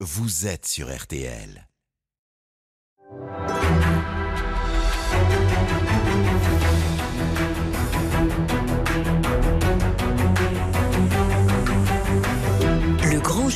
vous êtes sur RTL.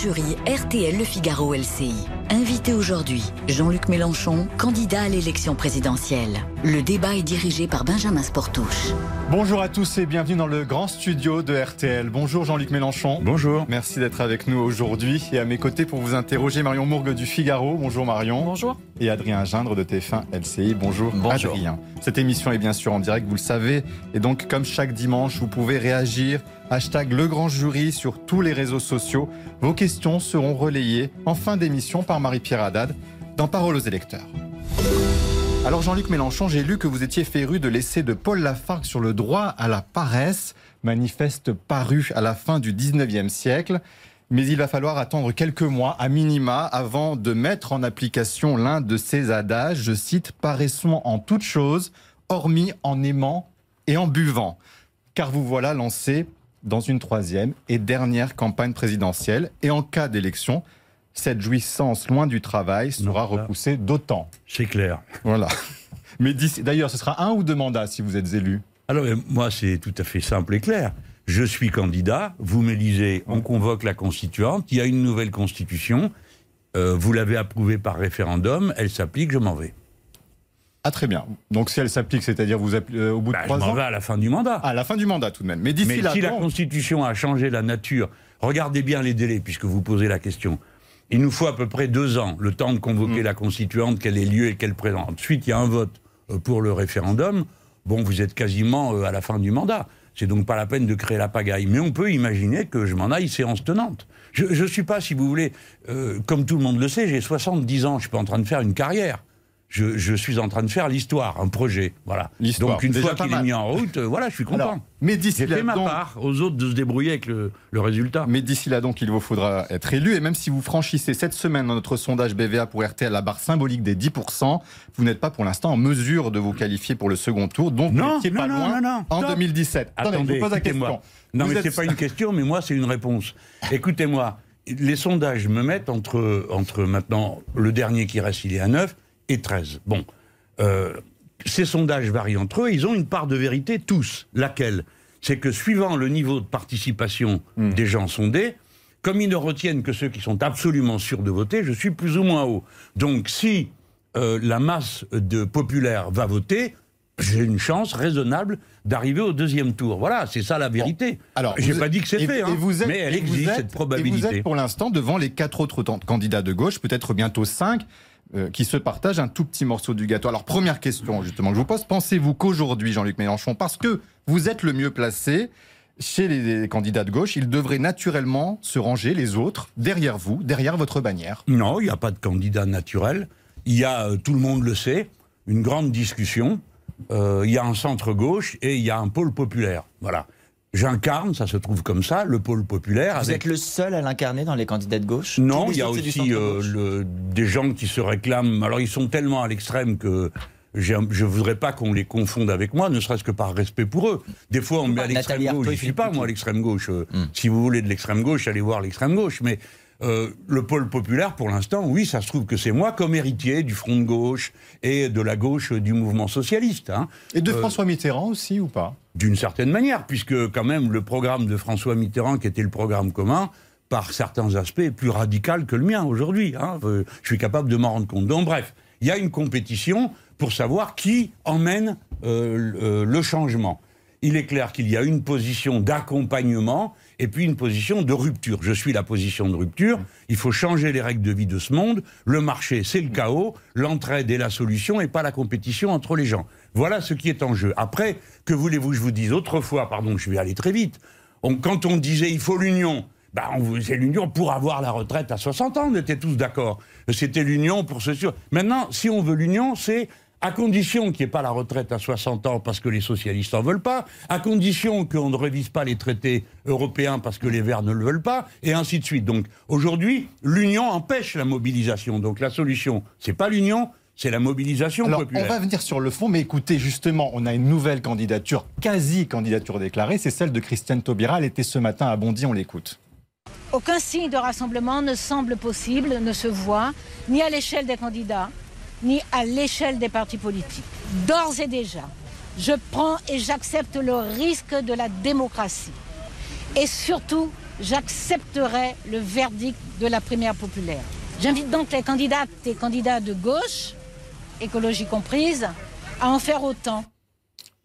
Jury RTL Le Figaro LCI. Invité aujourd'hui, Jean-Luc Mélenchon, candidat à l'élection présidentielle. Le débat est dirigé par Benjamin Sportouche. Bonjour à tous et bienvenue dans le grand studio de RTL. Bonjour Jean-Luc Mélenchon. Bonjour. Merci d'être avec nous aujourd'hui et à mes côtés pour vous interroger Marion Mourgue du Figaro. Bonjour Marion. Bonjour. Et Adrien Gindre de TF1 LCI. Bonjour, Bonjour. Adrien. Cette émission est bien sûr en direct, vous le savez. Et donc comme chaque dimanche, vous pouvez réagir. Hashtag le grand jury sur tous les réseaux sociaux. Vos questions seront relayées en fin d'émission par Marie-Pierre Haddad dans Parole aux électeurs. Alors Jean-Luc Mélenchon, j'ai lu que vous étiez féru de l'essai de Paul Lafargue sur le droit à la paresse, manifeste paru à la fin du 19e siècle. Mais il va falloir attendre quelques mois à minima avant de mettre en application l'un de ces adages, je cite, Paressons en toutes choses, hormis en aimant et en buvant. Car vous voilà lancé dans une troisième et dernière campagne présidentielle. Et en cas d'élection, cette jouissance loin du travail sera Non, là- repoussée d'autant. C'est clair. Voilà. Mais d'ailleurs, ce sera un ou deux mandats si vous êtes élu. Alors, euh, moi, c'est tout à fait simple et clair. Je suis candidat, vous m'élisez, on convoque la constituante, il y a une nouvelle constitution, euh, vous l'avez approuvée par référendum, elle s'applique, je m'en vais. Ah très bien. Donc si elle s'applique, c'est-à-dire vous euh, au bout de Bah, je trois m'en ans, vais à la fin du mandat. à la fin du mandat tout de même. Mais d'ici Mais là, si la Constitution a changé la nature, regardez bien les délais, puisque vous posez la question. Il nous faut à peu près deux ans, le temps de Mm. convoquer la Constituante, qu'elle ait lieu et qu'elle présente. Ensuite, il y a un vote euh, pour le référendum. Bon, vous êtes quasiment euh, à la fin du mandat. C'est donc pas la peine de créer la pagaille. Mais on peut imaginer que je m'en aille séance tenante. Je ne suis pas, si vous voulez, euh, comme tout le monde le sait, j'ai 70 ans, je suis pas en train de faire une carrière. Je, je suis en train de faire l'histoire, un projet. Voilà. Donc une déjà fois qu'il est mis en route, euh, voilà, je suis content. Alors, mais d'ici là, fait ma donc- part aux autres de se débrouiller avec le, le résultat. Mais d'ici là, donc, il vous faudra être élu. Et même si vous franchissez cette semaine dans notre sondage BVA pour RTL la barre symbolique des 10%, vous n'êtes pas pour l'instant en mesure de vous qualifier pour le second tour. Donc, vous Non, n'étiez non, pas non, loin non, non, en stop. 2017. Attendez, je vous pose la écoutez-moi. question. Non, Vous mais êtes- c'est pas une question, mais moi, c'est une réponse. Écoutez-moi, les sondages me mettent entre, entre maintenant, le dernier qui reste, il est à 9, et 13. Bon. Euh, ces sondages varient entre eux, ils ont une part de vérité tous. Laquelle? C'est que suivant le niveau de participation Hmm. des gens sondés, comme ils ne retiennent que ceux qui sont absolument sûrs de voter, je suis plus ou moins haut. Donc si euh, la masse de populaires va voter, j'ai une chance raisonnable d'arriver au deuxième tour. Voilà, c'est ça la vérité. Alors, j'ai pas dit que c'est fait, hein, vous êtes- mais elle vous existe êtes- cette Et vous probabilité. êtes pour l'instant devant les quatre autres candidats de gauche, peut-être bientôt cinq, euh, qui se partagent un tout petit morceau du gâteau. Alors, première question, justement, que je vous pose. Pensez-vous qu'aujourd'hui, Jean-Luc Mélenchon, parce que vous êtes le mieux placé chez les, candidats de gauche, ils devraient naturellement se ranger, les autres, derrière vous, derrière votre bannière? Non, il n'y a pas de candidat naturel. Il y a, euh, tout le monde le sait, une grande discussion. Euh, il y a un centre gauche et il y a un pôle populaire. Voilà. J'incarne, ça se trouve comme ça, le pôle populaire. Vous avec êtes le seul à l'incarner dans les candidats de gauche Non, il y a aussi euh, le- des gens qui se réclament. Alors, ils sont tellement à l'extrême que je ne voudrais pas qu'on les confonde avec moi, ne serait-ce que par respect pour eux. Des fois, on me met à l'extrême gauche. Je ne suis pas, moi, à l'extrême gauche. Euh, Hmm. Si vous voulez de l'extrême gauche, allez voir l'extrême gauche. Mais euh, le pôle populaire, pour l'instant, oui, ça se trouve que c'est moi, comme héritier du front de gauche et de la gauche du mouvement socialiste. hein. Et de Euh, François Mitterrand aussi, ou pas? D'une certaine manière, puisque quand même le programme de François Mitterrand, qui était le programme commun, par certains aspects, est plus radical que le mien aujourd'hui. hein. Euh, Je suis capable de m'en rendre compte. Donc bref, il y a une compétition pour savoir qui emmène le changement. Il est clair qu'il y a une position d'accompagnement et puis une position de rupture. Je suis la position de rupture. Il faut changer les règles de vie de ce monde. Le marché, c'est le chaos. L'entraide est la solution et pas la compétition entre les gens. Voilà ce qui est en jeu. Après, que voulez-vous que je vous dise Autrefois, pardon, je vais aller très vite. Quand on disait il faut l'union, bah, faisait l'union pour avoir la retraite à 60 ans, on était tous d'accord. C'était l'union pour ce sûr. Maintenant, si on veut l'union, c'est à condition qu'il n'y ait pas la retraite à 60 ans parce que les socialistes n'en veulent pas, à condition qu'on ne révise pas les traités européens parce que les Verts ne le veulent pas, et ainsi de suite. Donc aujourd'hui, l'union empêche la mobilisation. Donc la solution, c'est pas l'union, c'est la mobilisation Alors, populaire. on va venir sur le fond, mais écoutez, justement, on a une nouvelle candidature, quasi-candidature déclarée, c'est celle de Christiane Taubira. Elle était ce matin à Bondy, on l'écoute. Aucun signe de rassemblement ne semble possible, ne se voit, ni à l'échelle des candidats, ni à l'échelle des partis politiques. D'ores et déjà, je prends et j'accepte le risque de la démocratie. Et surtout, j'accepterai le verdict de la primaire populaire. J'invite donc les candidates et candidats de gauche, écologie comprise, à en faire autant.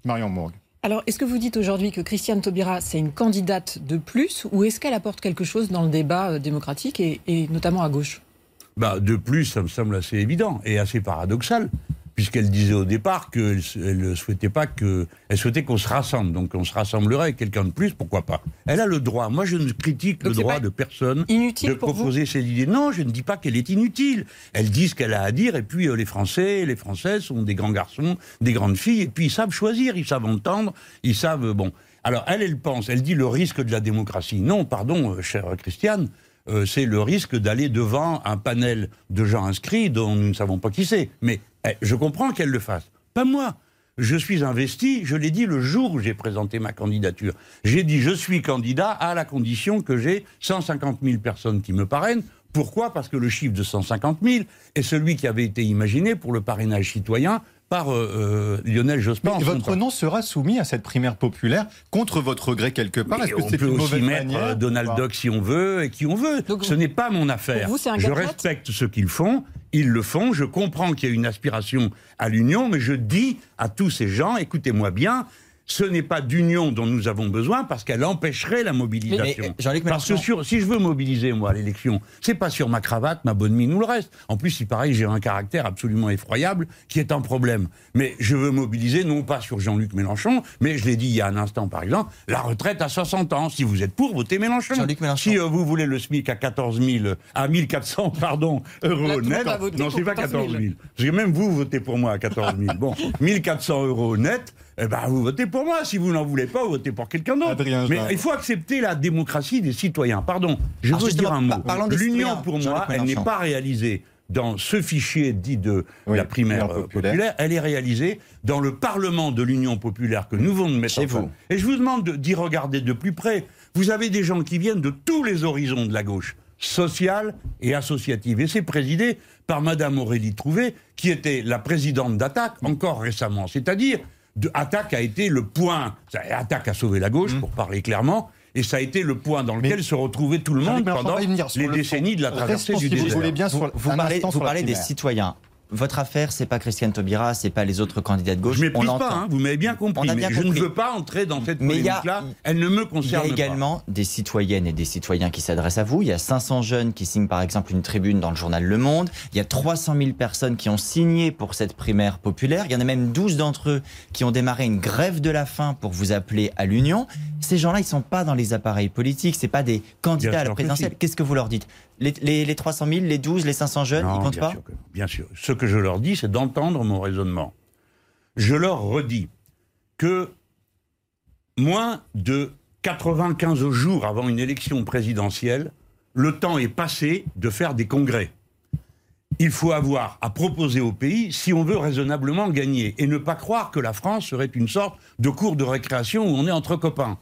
Marion Mourgue. Alors, est-ce que vous dites aujourd'hui que Christiane Taubira, c'est une candidate de plus, ou est-ce qu'elle apporte quelque chose dans le débat euh, démocratique, et, et notamment à gauche? Bah, De plus, ça me semble assez évident et assez paradoxal puisqu'elle disait au départ qu'elle ne souhaitait pas que, elle souhaitait qu'on se rassemble, donc on se rassemblerait avec quelqu'un de plus, pourquoi pas? Elle a le droit. Moi, je ne critique le droit de personne de proposer ses idées. Non, je ne dis pas qu'elle est inutile. Elle dit ce qu'elle a à dire, et puis euh, les Français, et les Françaises sont des grands garçons, des grandes filles, et puis ils savent choisir, ils savent entendre, ils savent bon. Alors elle, elle pense, elle dit le risque de la démocratie. Non, pardon, euh, chère Christiane. Euh, c'est le risque d'aller devant un panel de gens inscrits dont nous ne savons pas qui c'est. Mais eh, je comprends qu'elle le fasse. Pas moi. Je suis investi, je l'ai dit le jour où j'ai présenté ma candidature. J'ai dit je suis candidat à la condition que j'ai 150 000 personnes qui me parrainent. Pourquoi? Parce que le chiffre de 150 000 est celui qui avait été imaginé pour le parrainage citoyen par euh, euh, Lionel Jospin. votre nom sera soumis à cette primaire populaire contre votre gré quelque part. Est-ce que c'est une aussi mettre euh, Donald Duck si on veut et qui on veut. Ce n'est pas mon affaire. je respecte ce qu'ils font. Ils le font. Je comprends qu'il y a une aspiration à l'union, mais je dis à tous ces gens écoutez-moi bien ce n'est pas d'union dont nous avons besoin parce qu'elle empêcherait la mobilisation. parce que si je veux mobiliser, moi, à l'élection, c'est pas sur ma cravate, ma bonne mine ou le reste. En plus, il paraît que j'ai un caractère absolument effroyable qui est un problème. Mais je veux mobiliser non pas sur Jean-Luc Mélenchon, mais je l'ai dit il y a un instant, par exemple, la retraite à 60 ans. Si vous êtes pour, votez Mélenchon. Si euh, vous voulez le SMIC à 14 000, à 1400, pardon, euros net. Non, c'est pas 14 000. Parce que même vous votez pour moi à 14 000. Bon, 1400 euros net eh ben, vous votez pour moi. Si vous n'en voulez pas, vous votez pour quelqu'un d'autre. Mais il faut accepter la démocratie des citoyens. Pardon, je veux dire un mot. L'union, pour moi, elle n'est pas réalisée dans ce fichier dit de la primaire euh, populaire. elle est réalisée dans le Parlement de l'Union populaire que nous venons de mettre en place. Et je vous demande d'y regarder de plus près. Vous avez des gens qui viennent de tous les horizons de la gauche, sociale et associative. Et c'est présidé par Madame Aurélie Trouvé, qui était la présidente d'Attaque encore récemment. C'est-à-dire de Attaque a été le point. Attaque a sauvé la gauche, mmh. pour parler clairement. Et ça a été le point dans lequel se retrouvait tout le monde pendant les décennies de la traversée du désert. Vous, vous, parlez, vous parlez des citoyens votre affaire, c'est pas Christiane Taubira, c'est pas les autres candidats de gauche. Je méprise pas, hein, vous m'avez bien compris. mais je ne veux pas entrer dans cette polémique-là. Elle ne me concerne pas. Il y a également des citoyennes et des citoyens qui s'adressent à vous. Il y a 500 jeunes qui signent par exemple une tribune dans le journal Le Monde. Il y a 300 000 personnes qui ont signé pour cette primaire populaire. Il y en a même 12 d'entre eux qui ont démarré une grève de la faim pour vous appeler à l'union. Ces gens-là, ils sont pas dans les appareils politiques. C'est pas des candidats à la présidentielle. Qu'est-ce que vous leur dites? Les, 300 000, les 12, les 500 jeunes, ils comptent pas Bien sûr. Ce que je leur dis, c'est d'entendre mon raisonnement. Je leur redis que moins de 95 jours avant une élection présidentielle, le temps est passé de faire des congrès. Il faut avoir à proposer au pays si on veut raisonnablement gagner et ne pas croire que la France serait une sorte de cours de récréation où on est entre copains.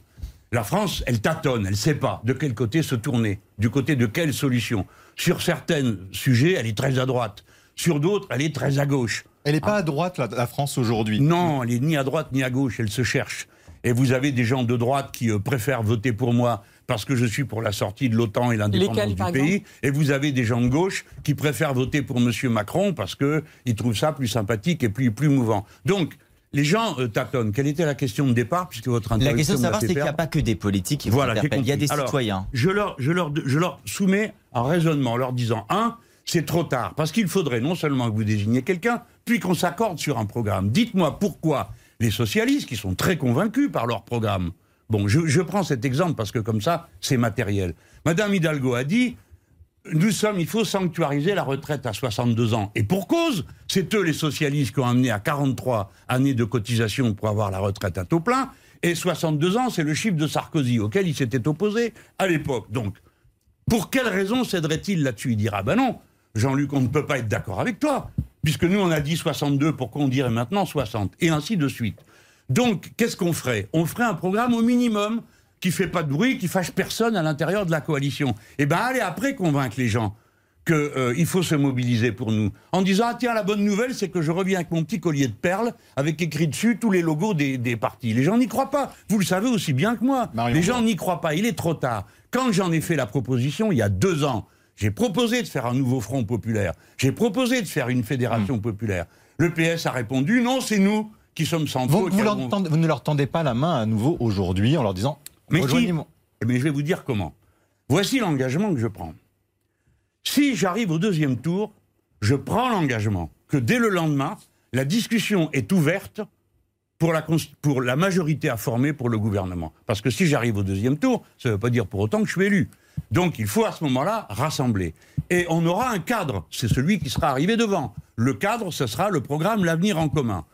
La France, elle tâtonne, elle ne sait pas de quel côté se tourner, du côté de quelle solution. Sur certains sujets, elle est très à droite. Sur d'autres, elle est très à gauche. Elle n'est pas à droite, la, France, aujourd'hui Non, elle n'est ni à droite ni à gauche, elle se cherche. Et vous avez des gens de droite qui euh, préfèrent voter pour moi parce que je suis pour la sortie de l'OTAN et l'indépendance du pays. Et vous avez des gens de gauche qui préfèrent voter pour M. Macron parce qu'ils trouvent ça plus sympathique et plus, plus mouvant. Donc, les gens euh, tâtonnent. Quelle était la question de départ, puisque votre La question de savoir, c'est qu'il n'y a pas que des politiques qui voilà, Il y a des citoyens. Je leur, je, leur, je leur soumets un raisonnement en leur disant un, c'est trop tard, parce qu'il faudrait non seulement que vous désigniez quelqu'un, puis qu'on s'accorde sur un programme. Dites-moi pourquoi les socialistes, qui sont très convaincus par leur programme, bon, je, je prends cet exemple parce que comme ça, c'est matériel. Madame Hidalgo a dit nous sommes, il faut sanctuariser la retraite à 62 ans. Et pour cause, c'est eux les socialistes qui ont amené à 43 années de cotisation pour avoir la retraite à taux plein. Et 62 ans, c'est le chiffre de Sarkozy auquel il s'était opposé à l'époque. Donc, pour quelle raison céderait-il là-dessus? Il dira, ben non, Jean-Luc, on ne peut pas être d'accord avec toi. Puisque nous, on a dit 62, pourquoi on dirait maintenant 60 Et ainsi de suite. Donc, qu'est-ce qu'on ferait? On ferait un programme au minimum qui fait pas de bruit, qui fâche personne à l'intérieur de la coalition. Eh ben, allez après convaincre les gens qu'il euh, faut se mobiliser pour nous. En disant, ah tiens, la bonne nouvelle, c'est que je reviens avec mon petit collier de perles, avec écrit dessus tous les logos des, des partis. Les gens n'y croient pas. Vous le savez aussi bien que moi. Marion les gens n'y croient pas. Il est trop tard. Quand j'en ai fait la proposition, il y a deux ans, j'ai proposé de faire un nouveau front populaire. J'ai proposé de faire une fédération populaire. Le PS a répondu, non, c'est nous qui sommes sans Vous, faute. vous vous ne leur tendez pas la main à nouveau aujourd'hui en leur disant Mais qui. Eh je vais vous dire comment. Voici l'engagement que je prends. Si j'arrive au deuxième tour, je prends l'engagement que dès le lendemain, la discussion est ouverte pour la, pour la majorité à former pour le gouvernement. Parce que si j'arrive au deuxième tour, ça ne veut pas dire pour autant que je suis élu. Donc il faut à ce moment-là rassembler. Et on aura un cadre, c'est celui qui sera arrivé devant. Le cadre, ce sera le programme L'avenir en commun.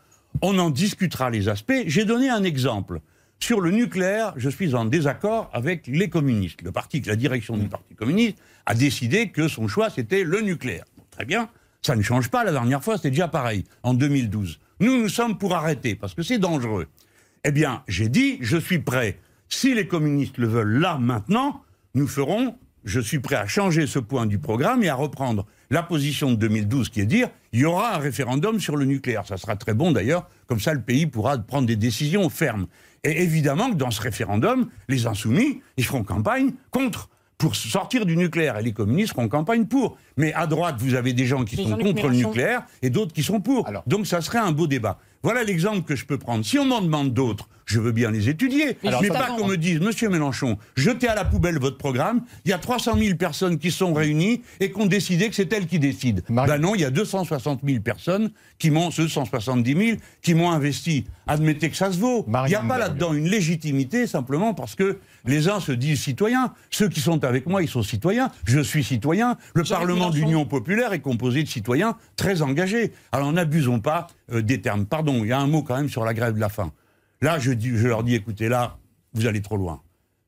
On en discutera les aspects. J'ai donné un exemple. Sur le nucléaire, je suis en désaccord avec les communistes. Le parti, la direction du Parti communiste a décidé que son choix, c'était le nucléaire. Très bien, ça ne change pas. La dernière fois, c'était déjà pareil, en 2012. Nous, nous sommes pour arrêter, parce que c'est dangereux. Eh bien, j'ai dit, je suis prêt. Si les communistes le veulent là, maintenant, nous ferons, je suis prêt à changer ce point du programme et à reprendre la position de 2012 qui est dire, il y aura un référendum sur le nucléaire. Ça sera très bon d'ailleurs, comme ça le pays pourra prendre des décisions fermes. Et évidemment que dans ce référendum, les insoumis, ils feront campagne contre pour sortir du nucléaire et les communistes feront campagne pour. Mais à droite, vous avez des gens qui sont contre le nucléaire et d'autres qui sont pour. Alors. Donc ça serait un beau débat. Voilà l'exemple que je peux prendre. Si on m'en demande d'autres, je veux bien les étudier. Mais pas qu'on me dise, Monsieur Mélenchon, jetez à la poubelle votre programme. Il y a 300 000 personnes qui sont réunies et qui ont décidé que c'est elles qui décident. Marie- Ben non, il y a 260 000 personnes qui m'ont, 270 000 qui m'ont investi. Admettez que ça se vaut. Il n'y a pas là-dedans une légitimité simplement parce que les uns se disent citoyens. Ceux qui sont avec moi, ils sont citoyens. Je suis citoyen. Le Parlement d'Union populaire est composé de citoyens très engagés. Alors n'abusons pas euh, des termes. Pardon, il y a un mot quand même sur la grève de la faim. Là, je, dis, je leur dis, écoutez, là, vous allez trop loin.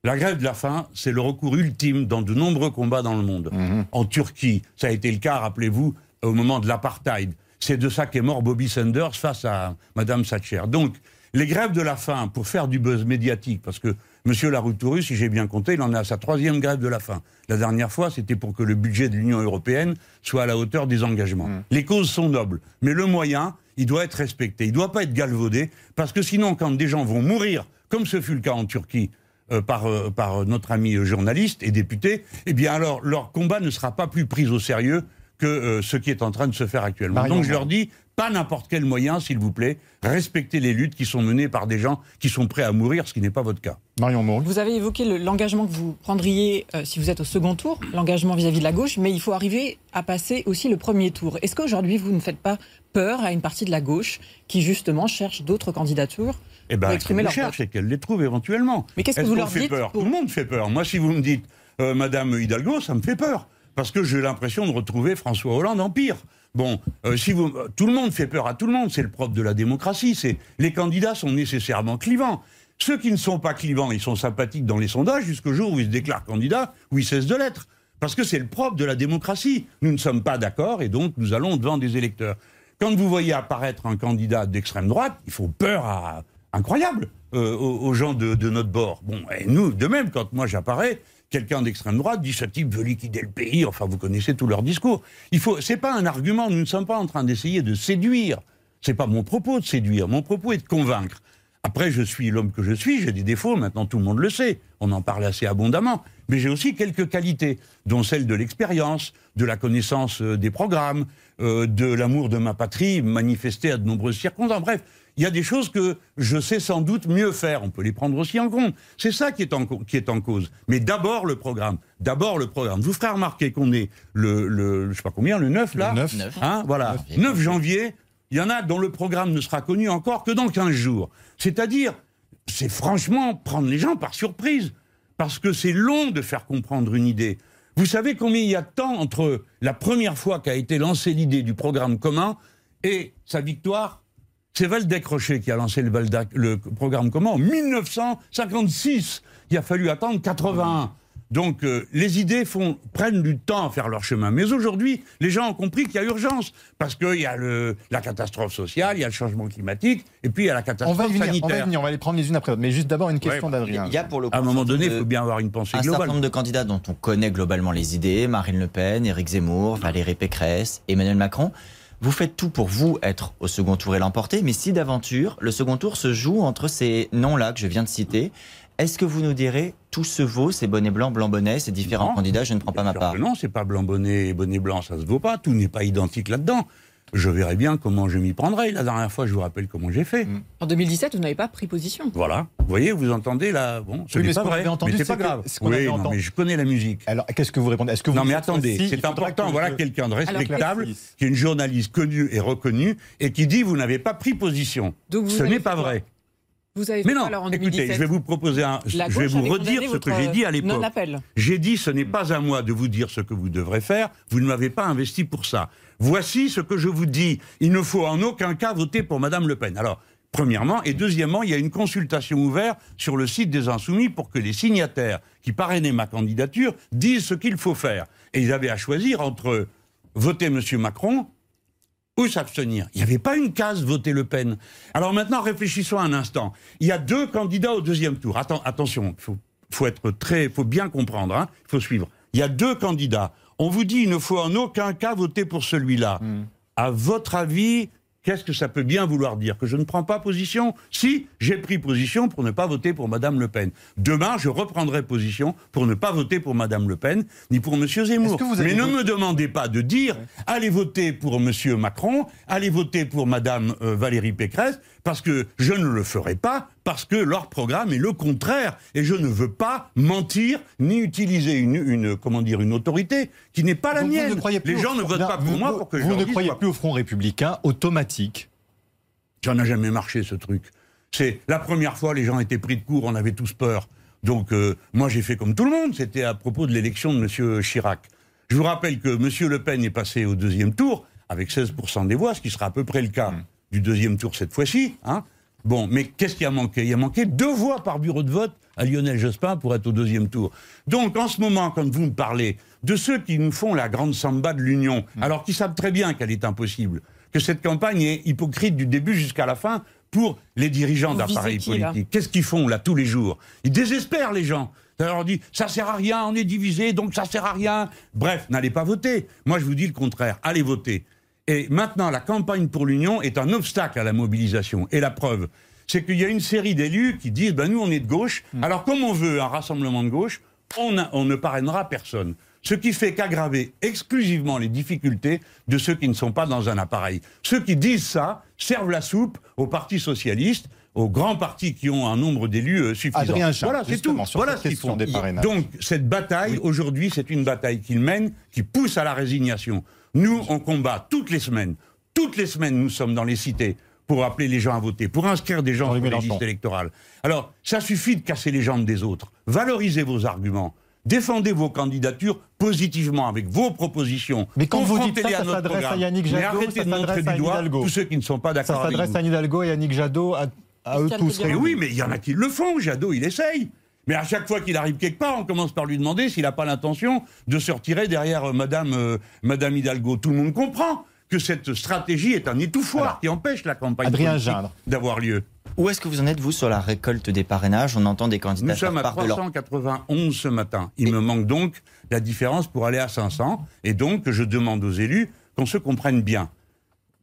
La grève de la faim, c'est le recours ultime dans de nombreux combats dans le monde. En Turquie, ça a été le cas, rappelez-vous, au moment de l'apartheid. C'est de ça qu'est mort Bobby Sanders face à Madame Thatcher. Donc, les grèves de la faim, pour faire du buzz médiatique, parce que Monsieur Laroutourus, si j'ai bien compté, il en est à sa troisième grève de la faim. La dernière fois, c'était pour que le budget de l'Union européenne soit à la hauteur des engagements. Les causes sont nobles, mais le moyen, il doit être respecté. Il ne doit pas être galvaudé, parce que sinon, quand des gens vont mourir, comme ce fut le cas en Turquie, euh, par, euh, par notre ami euh, journaliste et député, eh bien alors leur combat ne sera pas plus pris au sérieux que euh, ce qui est en train de se faire actuellement. Donc je leur dis, pas n'importe quel moyen, s'il vous plaît, respectez les luttes qui sont menées par des gens qui sont prêts à mourir, ce qui n'est pas votre cas. Marion Mourgue. Vous avez évoqué le- l'engagement que vous prendriez euh, si vous êtes au second tour, l'engagement vis-à-vis de la gauche, mais il faut arriver à passer aussi le premier tour. Est-ce qu'aujourd'hui, vous ne faites pas peur à une partie de la gauche qui, justement, cherche d'autres candidatures Eh pour ben, exprimer qu'elle leur les cherche et qu'elle les trouve éventuellement. Mais qu'est-ce que vous leur fait dites peur pour- Tout le monde fait peur. Moi, si vous me dites euh, Madame Hidalgo, ça me fait peur. Parce que j'ai l'impression de retrouver François Hollande en pire. Bon, euh, si euh, tout le monde fait peur à tout le monde, c'est le propre de la démocratie. C'est les candidats sont nécessairement clivants. Ceux qui ne sont pas clivants, ils sont sympathiques dans les sondages jusqu'au jour où ils se déclarent candidats, où ils cessent de l'être. Parce que c'est le propre de la démocratie. Nous ne sommes pas d'accord et donc nous allons devant des électeurs. Quand vous voyez apparaître un candidat d'extrême droite, il faut peur à, incroyable euh, aux, aux gens de, de notre bord. Bon, et nous, de même, quand moi j'apparais, quelqu'un d'extrême droite dit ce type veut liquider le pays. Enfin, vous connaissez tout leur discours. Il faut, c'est pas un argument. Nous ne sommes pas en train d'essayer de séduire. C'est pas mon propos de séduire. Mon propos est de convaincre. Après, je suis l'homme que je suis, j'ai des défauts, maintenant tout le monde le sait, on en parle assez abondamment, mais j'ai aussi quelques qualités, dont celle de l'expérience, de la connaissance euh, des programmes, euh, de l'amour de ma patrie manifesté à de nombreuses circonstances. Bref, il y a des choses que je sais sans doute mieux faire, on peut les prendre aussi en compte. C'est ça qui est en, co- qui est en cause. Mais d'abord le programme, d'abord le programme. Je vous ferai remarquer qu'on est le, le, je sais pas combien, le 9 là Le 9. Hein, voilà. 9 janvier, il y en a dont le programme ne sera connu encore que dans 15 jours. C'est-à-dire, c'est franchement prendre les gens par surprise. Parce que c'est long de faire comprendre une idée. Vous savez combien il y a de temps entre la première fois qu'a été lancée l'idée du programme commun et sa victoire? C'est Valdec Rocher qui a lancé le, Valdac- le programme commun en 1956. Il a fallu attendre 81. Donc euh, les idées font, prennent du temps à faire leur chemin. Mais aujourd'hui, les gens ont compris qu'il y a urgence. Parce qu'il y a le, la catastrophe sociale, il y a le changement climatique, et puis il y a la On catastrophe va y venir, on va y venir, on va les prendre les unes après les autres. Mais juste d'abord une question bah, d'Adrien. Il y a pour le coup À un moment donné, il faut bien avoir une pensée un certain globale. nombre de candidats dont on connaît globalement les idées, Marine Le Pen, Éric Zemmour, Valérie Pécresse, Emmanuel Macron. Vous faites tout pour vous être au second tour et l'emporter, mais si d'aventure, le second tour se joue entre ces noms-là que je viens de citer, est-ce que vous nous direz tout se vaut, ces bonnets blancs, blancs bonnets, ces différents Non. candidats, je ne prends pas ma part Non, c'est pas blanc bonnet et bonnet blanc, ça se vaut pas. Tout n'est pas identique là-dedans. Je verrai bien comment je m'y prendrai. La dernière fois, je vous rappelle comment j'ai fait. En 2017, vous n'avez pas pris position. Voilà. Vous voyez, vous entendez là. Bon, ce Oui, mais n'est ce pas qu'on vrai. avait entendu, mais c'est pas que- grave. ce Oui, avait non, entendu- mais je connais la musique. Alors, qu'est-ce que vous répondez? Est-ce que vous Non, mais attendez, c'est important. que Voilà quelqu'un de respectable, qui est une journaliste connue et reconnue, et qui dit vous n'avez pas pris position. Donc vous Ce n'est pas vrai. Vous avez Mais fait non, quoi alors en écoutez, 2017 je vais vous proposer un. Je vais vous redire ce que j'ai dit à l'époque. J'ai dit ce n'est pas à moi de vous dire ce que vous devrez faire, vous ne m'avez pas investi pour ça. Voici ce que je vous dis. Il ne faut en aucun cas voter pour Madame Le Pen. Alors, premièrement, et deuxièmement, il y a une consultation ouverte sur le site des Insoumis pour que les signataires qui parrainaient ma candidature disent ce qu'il faut faire. Et ils avaient à choisir entre voter Monsieur Macron ou s'abstenir. Il n'y avait pas une case voter Le Pen. Alors maintenant, réfléchissons un instant. Il y a deux candidats au deuxième tour. Atten- attention, il faut, faut être très, faut bien comprendre, hein. il faut suivre. Il y a deux candidats. On vous dit il ne faut en aucun cas voter pour celui-là. À votre avis, qu'est-ce que ça peut bien vouloir dire Que je ne prends pas position Si, j'ai pris position pour ne pas voter pour Madame Le Pen. Demain, je reprendrai position pour ne pas voter pour Madame Le Pen, ni pour Monsieur Zemmour. Mais ne me demandez pas de dire allez voter pour Monsieur Macron, allez voter pour Madame euh, Valérie Pécresse, parce que je ne le ferai pas, parce que leur programme est le contraire, et je ne veux pas mentir ni utiliser une, une comment dire une autorité qui n'est pas la Donc mienne. Les gens ne votent Non, pas pour vous- moi pour que je Vous ne croyez quoi. plus au Front républicain automatique Ça n'a jamais marché, ce truc. C'est la première fois, les gens étaient pris de court, on avait tous peur. Donc, euh, moi, j'ai fait comme tout le monde. C'était à propos de l'élection de M. Chirac. Je vous rappelle que M. Le Pen est passé au deuxième tour avec 16% des voix, ce qui sera à peu près le cas du deuxième tour cette fois-ci. Hein. Bon, mais qu'est-ce qui a manqué? Il a manqué deux voix par bureau de vote à Lionel Jospin pour être au deuxième tour. Donc, en ce moment, quand vous me parlez de ceux qui nous font la grande samba de l'Union, alors qu'ils savent très bien qu'elle est impossible, que cette campagne est hypocrite du début jusqu'à la fin pour les dirigeants d'appareils politiques. Qu'est-ce qu'ils font là tous les jours? Ils désespèrent les gens. Ça leur dit ça sert à rien, on est divisé, donc ça sert à rien. Bref, n'allez pas voter. Moi, je vous dis le contraire. Allez voter. Et maintenant, la campagne pour l'union est un obstacle à la mobilisation. Et la preuve, c'est qu'il y a une série d'élus qui disent ben nous, on est de gauche. Alors, comme on veut un rassemblement de gauche, on, a- on ne parrainera personne. Ce qui fait qu'aggraver exclusivement les difficultés de ceux qui ne sont pas dans un appareil. Ceux qui disent ça servent la soupe au Parti socialiste, aux grands partis qui ont un nombre d'élus euh, suffisant. Adrien Jean, voilà, c'est tout. Voilà ce qu'ils font. des parrainages. Donc, cette bataille, aujourd'hui, c'est une bataille qu'ils mènent, qui pousse à la résignation. Nous, on combat toutes les semaines. Toutes les semaines, nous sommes dans les cités pour appeler les gens à voter, pour inscrire des gens sur les Mélenchon. listes électorales. Alors, ça suffit de casser les jambes des autres. Valorisez vos arguments. Défendez vos candidatures positivement avec vos propositions. Mais quand vous dites ça, ça s'adresse à. Yannick Mais Jadot, arrêtez ça de montrer du doigt tous ceux qui ne sont pas Ça d'accord avec s'adresse à Hidalgo et à Yannick Jadot, à, à eux tous. Mais oui, mais il y en a qui le font. Jadot, il essaye. Mais à chaque fois qu'il arrive quelque part, on commence par lui demander s'il n'a pas l'intention de se retirer derrière euh, Madame, euh, Madame Hidalgo. Tout le monde comprend que cette stratégie est un étouffoir Alors, qui empêche la campagne d'avoir lieu. Où est-ce que vous en êtes, vous, sur la récolte des parrainages? On entend des candidats Nous sommes à part de leur 391 ce matin. Il me manque donc la différence pour aller à 500. Et donc, je demande aux élus qu'on se comprenne bien.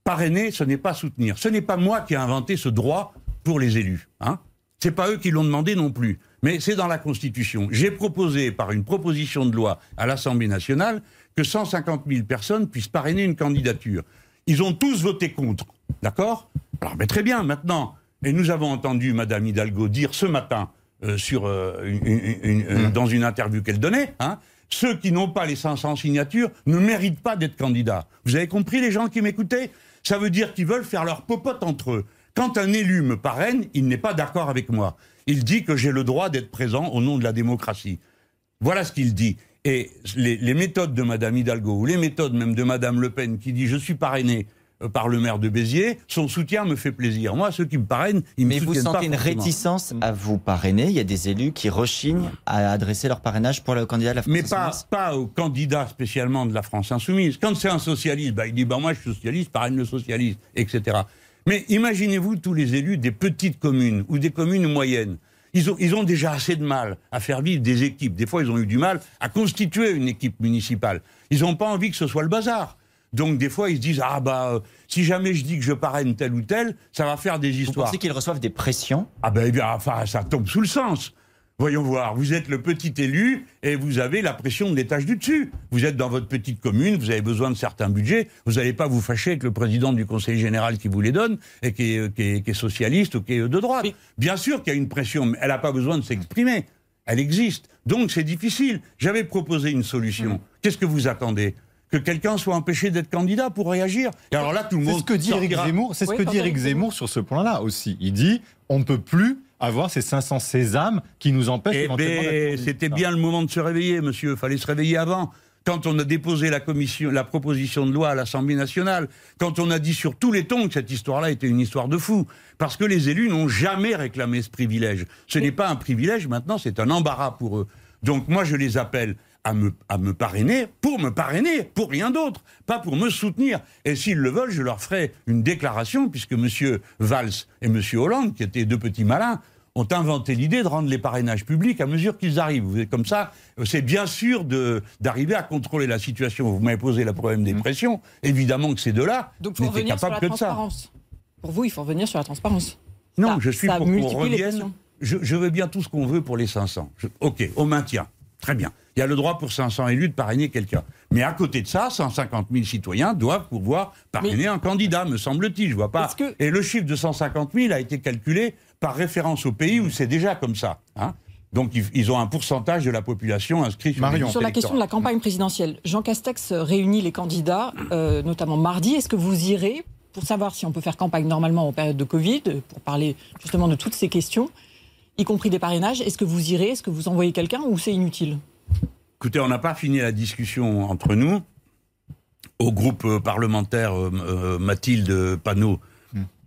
Parrainer, ce n'est pas soutenir. Ce n'est pas moi qui ai inventé ce droit pour les élus. Hein c'est pas eux qui l'ont demandé non plus. Mais c'est dans la Constitution. J'ai proposé, par une proposition de loi à l'Assemblée nationale, que 150 000 personnes puissent parrainer une candidature. Ils ont tous voté contre. D'accord? Alors, mais très bien, maintenant. Et nous avons entendu Madame Hidalgo dire ce matin, euh, sur, euh, une- une- une- euh, dans une interview qu'elle donnait, hein, ceux qui n'ont pas les 500 signatures ne méritent pas d'être candidats. Vous avez compris, les gens qui m'écoutaient? Ça veut dire qu'ils veulent faire leur popote entre eux. Quand un élu me parraine, il n'est pas d'accord avec moi. Il dit que j'ai le droit d'être présent au nom de la démocratie. Voilà ce qu'il dit. Et les, les méthodes de Madame Hidalgo ou les méthodes même de Madame Le Pen qui dit je suis parrainé euh, par le maire de Béziers, son soutien me fait plaisir. Moi, ceux qui me parrainent, ils me Mais vous soutiennent pas sentez une forcément. réticence à vous parrainer Il y a des élus qui rechignent à adresser leur parrainage pour le candidat de la France Mais pas, Insoumise pas aux candidats spécialement de la France insoumise. Quand c'est un socialiste, bah, il dit bah, moi je suis socialiste, parraine le socialiste, etc. Mais imaginez-vous tous les élus des petites communes ou des communes moyennes. Ils ont, ils ont déjà assez de mal à faire vivre des équipes. Des fois, ils ont eu du mal à constituer une équipe municipale. Ils n'ont pas envie que ce soit le bazar. Donc, des fois, ils se disent Ah, bah, euh, si jamais je dis que je parraine tel ou tel, ça va faire des Vous histoires. pensez qu'ils reçoivent des pressions? Ah ben, eh bien, enfin, ça tombe sous le sens. Voyons voir, vous êtes le petit élu et vous avez la pression de l'étage du dessus. Vous êtes dans votre petite commune, vous avez besoin de certains budgets, vous n'allez pas vous fâcher avec le président du conseil général qui vous les donne et qui est, qui est- qui est socialiste ou qui est de droite. Bien sûr qu'il y a une pression, mais elle n'a pas besoin de s'exprimer. Elle existe. Donc c'est difficile. J'avais proposé une solution. Qu'est-ce que vous attendez? Que quelqu'un soit empêché d'être candidat pour réagir? Et alors là, tout le C'est monde ce que dit Eric Zemmour. C'est ce Oui, que dit Eric Éric Zemmour sur ce point-là aussi. Il dit on ne peut plus avoir ces 500 sésames qui nous empêchent Eh d'être c'était bien le moment de se réveiller, monsieur. Fallait se réveiller avant. Quand on a déposé la commission, la proposition de loi à l'Assemblée nationale, quand on a dit sur tous les tons que cette histoire-là était une histoire de fou, parce que les élus n'ont jamais réclamé ce privilège. Ce n'est pas un privilège, maintenant, c'est un embarras pour eux. Donc moi, je les appelle à me, à me parrainer pour me parrainer, pour rien d'autre, pas pour me soutenir. Et s'ils le veulent, je leur ferai une déclaration, puisque M. Valls et M. Hollande, qui étaient deux petits malins, ont inventé l'idée de rendre les parrainages publics à mesure qu'ils arrivent. Vous êtes comme ça, c'est bien sûr de- d'arriver à contrôler la situation. Vous m'avez posé le problème des pressions. Évidemment que ces deux-là Donc, il faut n'étaient revenir sur capables la que de ça. transparence. Pour vous, il faut revenir sur la transparence. Non, Ça- je suis pour qu'on revienne. Je, je veux bien tout ce qu'on veut pour les 500. Je- ok, au maintien. Très bien. Il y a le droit pour 500 élus de parrainer quelqu'un. Mais à côté de ça, 150 000 citoyens doivent pouvoir parrainer un candidat, me semble-t-il. Je vois pas. Que- Et le chiffre de 150 000 a été calculé par référence au pays où c'est déjà comme ça. hein. Donc ils, ont un pourcentage de la population inscrit sur Marion. Sur la question de la campagne présidentielle, Jean Castex réunit les candidats, euh, notamment mardi. Est-ce que vous irez pour savoir si on peut faire campagne normalement en période de Covid, pour parler justement de toutes ces questions, y compris des parrainages Est-ce que vous irez Est-ce que vous envoyez quelqu'un ou c'est inutile? Écoutez, on n'a pas fini la discussion entre nous. Au groupe euh, parlementaire, euh, euh, Mathilde Panot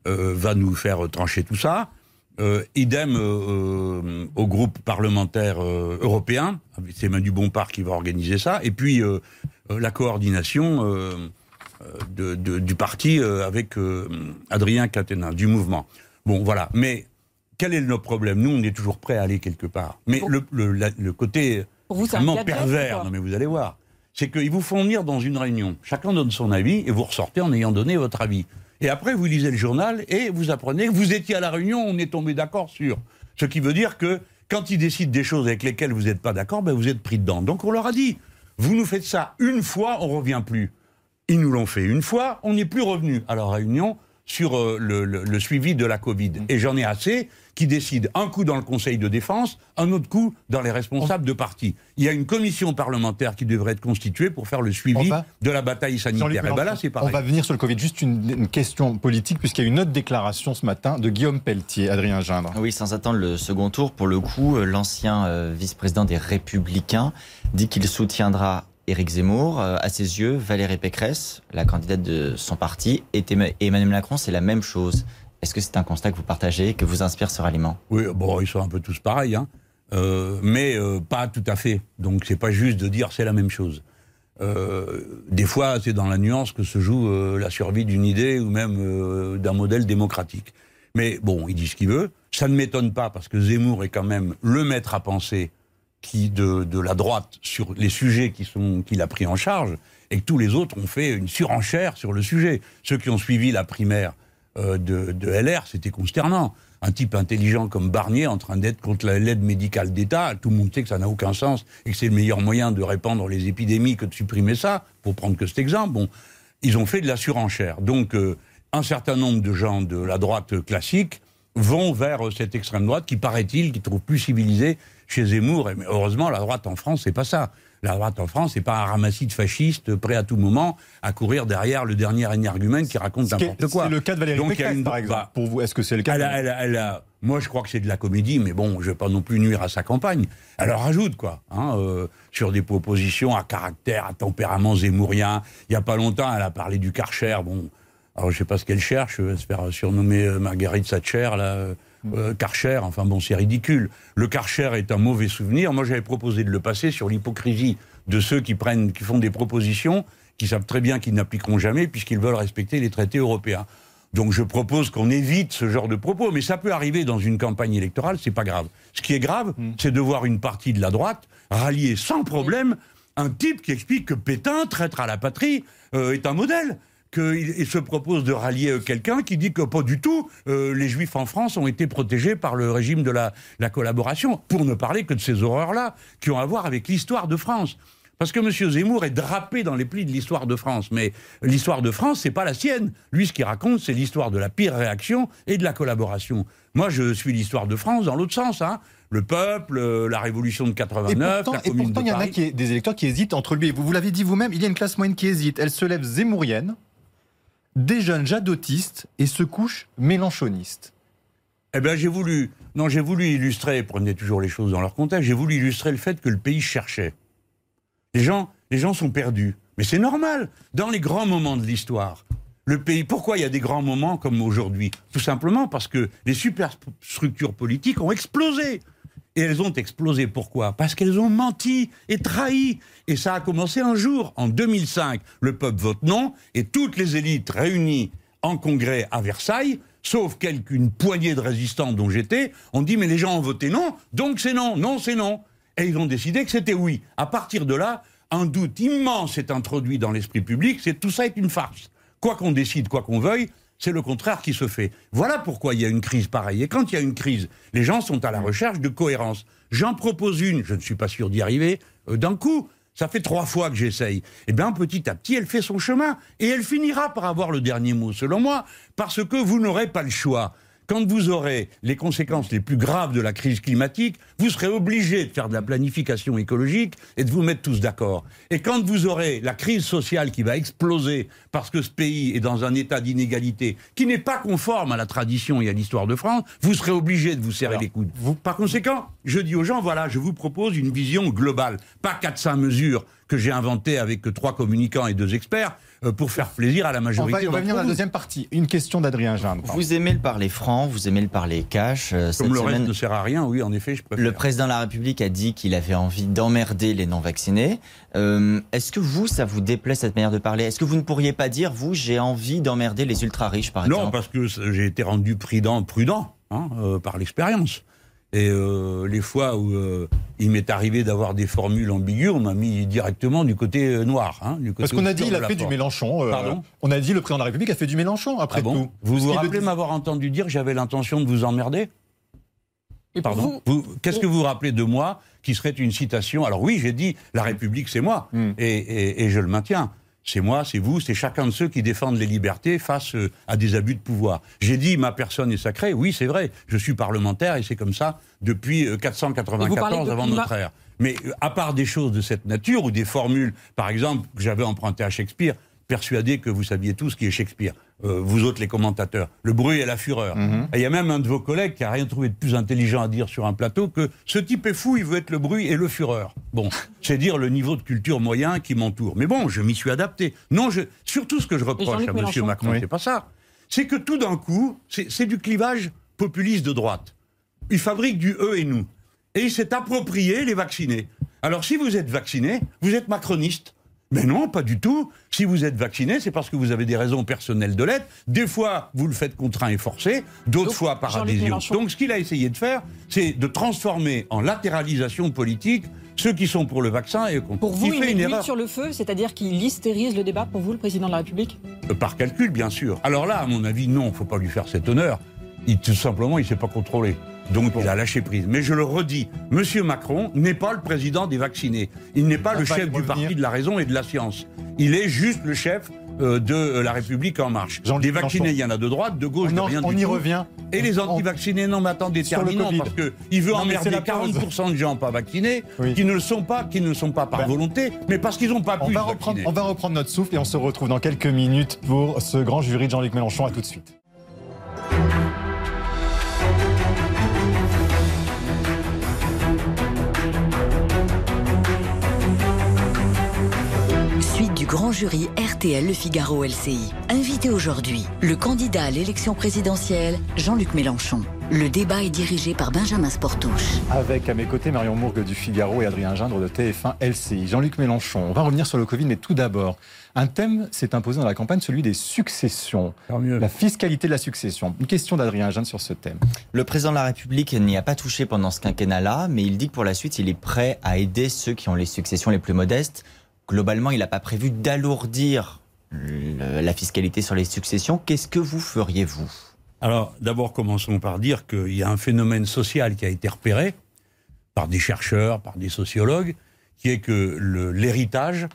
euh, va nous faire trancher tout ça. Euh, idem euh, au groupe parlementaire euh, européen, c'est Manu Bompard qui va organiser ça. Et puis la coordination de- de- du parti euh, avec euh, Adrien Quatennens, du mouvement. Bon, voilà. Mais quel est notre problème? Nous, on est toujours prêts à aller quelque part. Mais le, le- la- le côté vous, terre, pervers, non mais vous allez voir, c'est qu'ils vous font venir dans une réunion. Chacun donne son avis et vous ressortez en ayant donné votre avis. Et après, vous lisez le journal et vous apprenez que vous étiez à la réunion, on est tombé d'accord sur. Ce qui veut dire que quand ils décident des choses avec lesquelles vous n'êtes pas d'accord, ben vous êtes pris dedans. Donc on leur a dit, vous nous faites ça une fois, on revient plus. Ils nous l'ont fait une fois, on n'est plus revenu à la réunion sur euh, le, le- le suivi de la Covid. Et j'en ai assez qui décident un coup dans le Conseil de défense, un autre coup dans les responsables de parti. Il y a une commission parlementaire qui devrait être constituée pour faire le suivi On va- de la bataille sanitaire. Et ben là, on va venir sur le Covid. Juste une, une question politique, puisqu'il y a une autre déclaration ce matin de Guillaume Pelletier, Adrien Gindre. Oui, sans attendre le second tour, pour le coup, l'ancien euh, vice-président des Républicains dit qu'il soutiendra Éric Zemmour. Euh, À ses yeux, Valérie Pécresse, la candidate de son parti, et Emma- Emmanuel Macron, c'est la même chose. Est-ce que c'est un constat que vous partagez, que vous inspire ce ralliement? Oui, bon, ils sont un peu tous pareils, hein. Euh, mais euh, pas tout à fait. Donc c'est pas juste de dire c'est la même chose. Des fois, c'est dans la nuance que se joue la survie d'une idée ou même d'un modèle démocratique. Mais bon, il dit ce qu'il veut. Ça ne m'étonne pas parce que Zemmour est quand même le maître à penser qui de, la droite sur les sujets qui sont qu'il a pris en charge et que tous les autres ont fait une surenchère sur le sujet. Ceux qui ont suivi la primaire euh, de, LR, c'était consternant. Un type intelligent comme Barnier en train d'être contre la- l'aide médicale d'État, tout le monde sait que ça n'a aucun sens et que c'est le meilleur moyen de répandre les épidémies que de supprimer ça, pour prendre que cet exemple. Bon, ils ont fait de la surenchère. Donc, euh, un certain nombre de gens de la droite classique vont vers euh, cette extrême droite qui, paraît-il, qui trouve plus civilisée chez Zemmour. Et, heureusement, la droite en France, c'est pas ça. La droite en France, c'est pas un ramassis de fascistes prêts à tout moment à courir derrière le dernier énergumène qui raconte n'importe quoi. C'est le cas de Valérie Donc, Pécresse, une- par exemple. bah, Pour vous, est-ce que c'est le cas elle a- elle a- elle a- moi, je crois que c'est de la comédie, mais bon, je vais pas non plus nuire à sa campagne. Elle en rajoute, quoi, hein, euh, sur des propositions à caractère, à tempérament zémourien. Il y a pas longtemps, elle a parlé du Karcher. Bon, alors je sais pas ce qu'elle cherche, faire surnommer euh, Marguerite Thatcher, là, euh, Karcher, enfin bon, c'est ridicule. Le Karcher est un mauvais souvenir. Moi, j'avais proposé de le passer sur l'hypocrisie de ceux qui prennent, qui font des propositions, qui savent très bien qu'ils n'appliqueront jamais, puisqu'ils veulent respecter les traités européens. Donc je propose qu'on évite ce genre de propos, mais ça peut arriver dans une campagne électorale, c'est pas grave. Ce qui est grave, c'est de voir une partie de la droite rallier sans problème un type qui explique que Pétain, traître à la patrie, euh, est un modèle. Qu'il il se propose de rallier euh, quelqu'un qui dit que pas du tout, euh, les juifs en France ont été protégés par le régime de la, la collaboration, pour ne parler que de ces horreurs-là, qui ont à voir avec l'histoire de France. Parce que M. Zemmour est drapé dans les plis de l'histoire de France. Mais l'histoire de France, c'est pas la sienne. Lui, ce qu'il raconte, c'est l'histoire de la pire réaction et de la collaboration. Moi, je suis l'histoire de France dans l'autre sens. Hein. Le peuple, euh, la révolution de Et 89, pourtant, la et pourtant, de il y en a qui, des électeurs qui hésitent entre lui et vous. Vous l'avez dit vous-même, il y a une classe moyenne qui hésite. Elle se lève zémourienne, des jeunes jadotistes et se couche mélanchonistes. Eh bien, j'ai voulu, non, j'ai voulu illustrer, prenez toujours les choses dans leur contexte, j'ai voulu illustrer le fait que le pays cherchait. Les gens, les gens sont perdus. Mais c'est normal. Dans les grands moments de l'histoire, le pays, pourquoi il y a des grands moments comme aujourd'hui? Tout simplement parce que les superstructures politiques ont explosé. Et elles ont explosé pourquoi? Parce qu'elles ont menti et trahi. Et ça a commencé un jour, en 2005. Le peuple vote non, et toutes les élites réunies en congrès à Versailles, sauf quelqu'une poignée de résistants dont j'étais, ont dit mais les gens ont voté non, donc c'est non, non c'est non. Et ils ont décidé que c'était oui. À partir de là, un doute immense est introduit dans l'esprit public, c'est tout ça est une farce. Quoi qu'on décide, quoi qu'on veuille, c'est le contraire qui se fait. Voilà pourquoi il y a une crise pareille. Et quand il y a une crise, les gens sont à la recherche de cohérence. J'en propose une, je ne suis pas sûr d'y arriver, euh, d'un coup. Ça fait trois fois que j'essaye. Eh bien, petit à petit, elle fait son chemin. Et elle finira par avoir le dernier mot, selon moi, parce que vous n'aurez pas le choix. Quand vous aurez les conséquences les plus graves de la crise climatique, vous serez obligé de faire de la planification écologique et de vous mettre tous d'accord. Et quand vous aurez la crise sociale qui va exploser parce que ce pays est dans un état d'inégalité qui n'est pas conforme à la tradition et à l'histoire de France, vous serez obligé de vous serrer les coudes. Par conséquent, je dis aux gens, voilà, je vous propose une vision globale, pas 400 mesures que j'ai inventées avec trois communicants et deux experts euh, pour faire plaisir à la majorité. on va d'entre venir à la deuxième partie. Une question d'Adrien Gindre. Vous aimez le parler franc, vous aimez le parler cash. euh, cette Comme le reste semaine- ne sert à rien, oui, en effet, je préfère. Le président de la République a dit qu'il avait envie d'emmerder les non-vaccinés. Euh, Est-ce que vous, ça vous déplaît cette manière de parler? Est-ce que vous ne pourriez pas dire, vous, j'ai envie d'emmerder les ultra-riches, par Non, exemple? parce que j'ai été rendu prudent, prudent hein, euh, par l'expérience. Et euh, les fois où euh, il m'est arrivé d'avoir des formules ambiguës, on m'a mis directement du côté euh, noir. hein, du côté Parce qu'on a dit il a fait du. Mélenchon. euh, Pardon? On a dit le président de la République a fait du Mélenchon, après Ah bon tout. Vous vous rappelez dit- m'avoir entendu dire que j'avais l'intention de vous emmerder? Et Pardon vous, Vous- Qu'est-ce que vous vous rappelez de moi qui serait une citation? Alors oui, j'ai dit la République, c'est moi, Hmm. et, et- et je le maintiens. C'est moi, c'est vous, c'est chacun de ceux qui défendent les libertés face euh, à des abus de pouvoir. J'ai dit ma personne est sacrée. Oui, c'est vrai. Je suis parlementaire et c'est comme ça depuis euh, Et vous 494 parlez de avant climat- notre ère. Mais euh, à part des choses de cette nature ou des formules, par exemple, que j'avais empruntées à Shakespeare, persuadé que vous saviez tous qui est Shakespeare, euh, vous autres les commentateurs, le bruit et la fureur. Et il y a même un de vos collègues qui a rien trouvé de plus intelligent à dire sur un plateau que ce type est fou, il veut être le bruit et le fureur. Bon, c'est dire le niveau de culture moyen qui m'entoure. Mais bon, je m'y suis adapté. Non, je, surtout ce que je reproche à M. Mélenchon. Macron, Oui. c'est pas ça. C'est que tout d'un coup, c'est c'est du clivage populiste de droite. Il fabrique du eux et nous. Et il s'est approprié les vaccinés. Alors si vous êtes vacciné, vous êtes macroniste. Mais non, pas du tout. Si vous êtes vacciné, c'est parce que vous avez des raisons personnelles de l'être. Des fois, vous le faites contraint et forcé, d'autres fois par adhésion. Donc ce qu'il a essayé de faire, c'est de transformer en latéralisation politique ceux qui sont pour le vaccin et contre. pour vous, il une fait une aiguille erreur. sur le feu, c'est-à-dire qu'il hystérise le débat pour vous, le président de la République? Euh, Par calcul, bien sûr. Alors là, à mon avis, non, il ne faut pas lui faire cet honneur. Il, tout simplement, il ne s'est pas contrôlé. Donc il a lâché prise. Mais je le redis, M. Macron n'est pas le président des vaccinés. Il n'est pas le chef du revenir. parti de la raison et de la science. Il est juste le chef euh, de euh, la République en marche. Des vaccinés, il y en a de droite, de gauche, On, de en- rien on du y tout. revient. Et les anti-vaccinés, non, mais attendez, terminons, parce qu'il veut Non, emmerder la pause. 40% de gens pas vaccinés, Oui. qui ne le sont pas, qui ne le sont pas par Ben, volonté, mais parce qu'ils n'ont pas On pu va, reprendre, on va reprendre notre souffle et on se retrouve dans quelques minutes pour ce grand jury de Jean-Luc Mélenchon. À tout de suite. Grand jury jury RTL Le Figaro LCI. Invité aujourd'hui, le candidat à l'élection présidentielle, Jean-Luc Mélenchon. Le débat est dirigé par Benjamin Sportouche. Avec à mes côtés Marion Mourgue du Figaro et Adrien Gindre de TF1 LCI. Jean-Luc Mélenchon, on va revenir sur le Covid, mais tout d'abord, un thème s'est imposé dans la campagne, celui des successions. La fiscalité de la succession. Une question d'Adrien Gindre sur ce thème. Le président de la République n'y a pas touché pendant ce quinquennat-là, mais il dit que pour la suite, il est prêt à aider ceux qui ont les successions les plus modestes. Globalement, il n'a pas prévu d'alourdir la fiscalité sur les successions. Qu'est-ce que vous feriez, vous? Alors, d'abord, commençons par dire qu'il y a un phénomène social qui a été repéré par des chercheurs, par des sociologues, qui est que l'héritage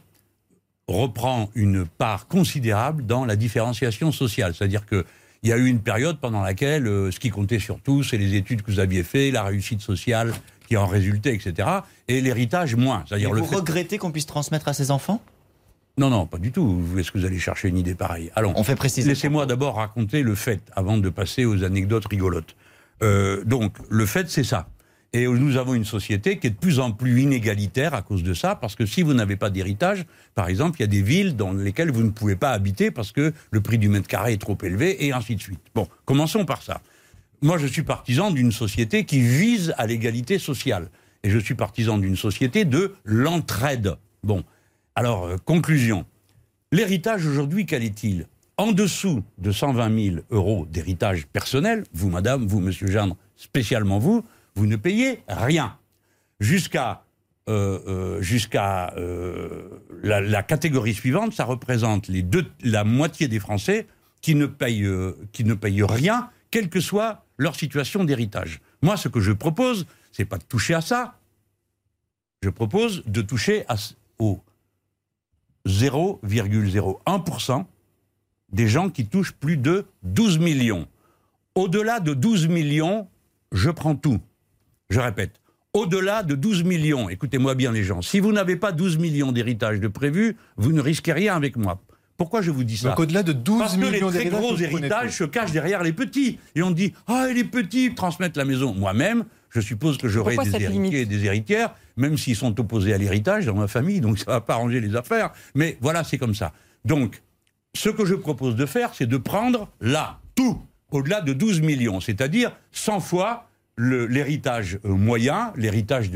reprend une part considérable dans la différenciation sociale. C'est-à-dire qu'il y a eu une période pendant laquelle euh, ce qui comptait surtout, c'est les études que vous aviez faites, la réussite sociale qui en résultait, etc. Et l'héritage moins. C'est-à-dire vous regrettez qu'on puisse transmettre à ses enfants? Non, non, pas du tout. Est-ce que vous allez chercher une idée pareille Allons. On fait préciser. Laissez-moi d'abord raconter le fait avant de passer aux anecdotes rigolotes. Euh, donc, le fait, c'est ça. Et nous avons une société qui est de plus en plus inégalitaire à cause de ça, parce que si vous n'avez pas d'héritage, par exemple, il y a des villes dans lesquelles vous ne pouvez pas habiter parce que le prix du mètre carré est trop élevé, et ainsi de suite. Bon, commençons par ça. Moi, je suis partisan d'une société qui vise à l'égalité sociale. Et je suis partisan d'une société de l'entraide. Bon, alors, euh, conclusion. L'héritage aujourd'hui, quel est-il? En dessous de 120 000 euros d'héritage personnel, vous, madame, vous, monsieur Gendre, spécialement vous, vous ne payez rien. Jusqu'à euh, euh, la, catégorie suivante, ça représente la moitié des Français qui qui ne payent rien, quelle que soit leur situation d'héritage. Moi, ce que je propose, c'est pas de toucher à ça. Je propose de toucher à, au 0,01% des gens qui touchent plus de 12 millions. Au-delà de 12 millions, je prends tout. Je répète, au-delà de 12 millions, écoutez-moi bien les gens, si vous n'avez pas 12 millions d'héritage de prévu, vous ne risquez rien avec moi. Pourquoi je vous dis ça Donc au-delà de 12 Parce millions que les très gros héritages se cachent derrière les petits. Et on dit, ah, les petits transmettent la maison. Moi-même, je suppose que j'aurai des héritiers et des héritières, même s'ils sont opposés à l'héritage dans ma famille, donc ça ne va pas arranger les affaires. Mais voilà, c'est comme ça. Donc, ce que je propose de faire, c'est de prendre là, tout, au-delà de 12 millions, c'est-à-dire 100 fois l'héritage euh, moyen, l'héritage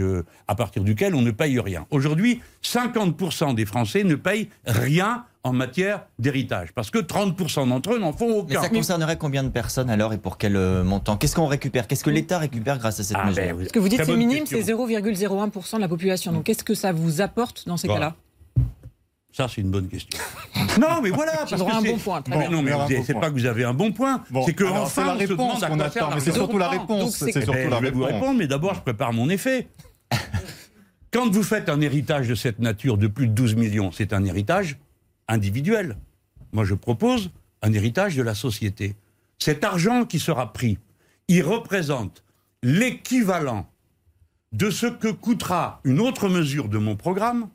à partir duquel on ne paye rien. Aujourd'hui, 50% des Français ne payent rien en matière d'héritage. Parce que 30% d'entre eux n'en font aucun. Mais ça concernerait combien de personnes alors et pour quel euh, montant? Qu'est-ce qu'on récupère? Qu'est-ce que l'État récupère grâce à cette ah, mesure? ben, Ce que vous dites, c'est minime, c'est 0,01% de la population. Donc qu'est-ce que ça vous apporte dans ces cas-là? Ça, c'est une bonne question. non, mais voilà, parce que un bon point. non, mais c'est pas que vous avez un bon point. c'est que enfin, la réponse qu'on attend. Mais c'est surtout la réponse. C'est surtout la réponse. Je vais vous répondre, mais d'abord, je prépare mon effet. Quand vous faites un héritage de cette nature de plus de 12 millions, c'est un héritage individuel. Moi, je propose un héritage de la société. Cet argent qui sera pris, il représente l'équivalent de ce que coûtera une autre mesure de mon programme,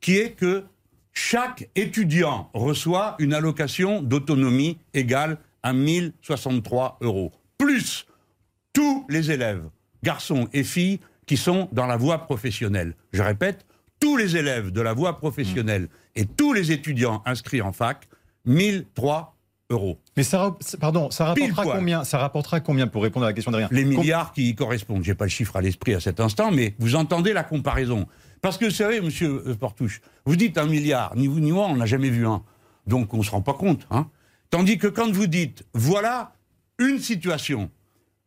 qui est que chaque étudiant reçoit une allocation d'autonomie égale à 1063 euros, plus tous les élèves, garçons et filles, qui sont dans la voie professionnelle. Je répète, tous les élèves de la voie professionnelle et tous les étudiants inscrits en fac, 1003 euros. Mais ça, pardon, ça rapportera combien Ça rapportera combien pour répondre à la question de rien Les milliards qui y correspondent. J'ai pas le chiffre à l'esprit à cet instant, mais vous entendez la comparaison. Parce que vous savez, Monsieur euh, Portouche, vous dites un milliard, ni vous ni moi, on n'a jamais vu un, donc on se rend pas compte. Hein Tandis que quand vous dites, voilà une situation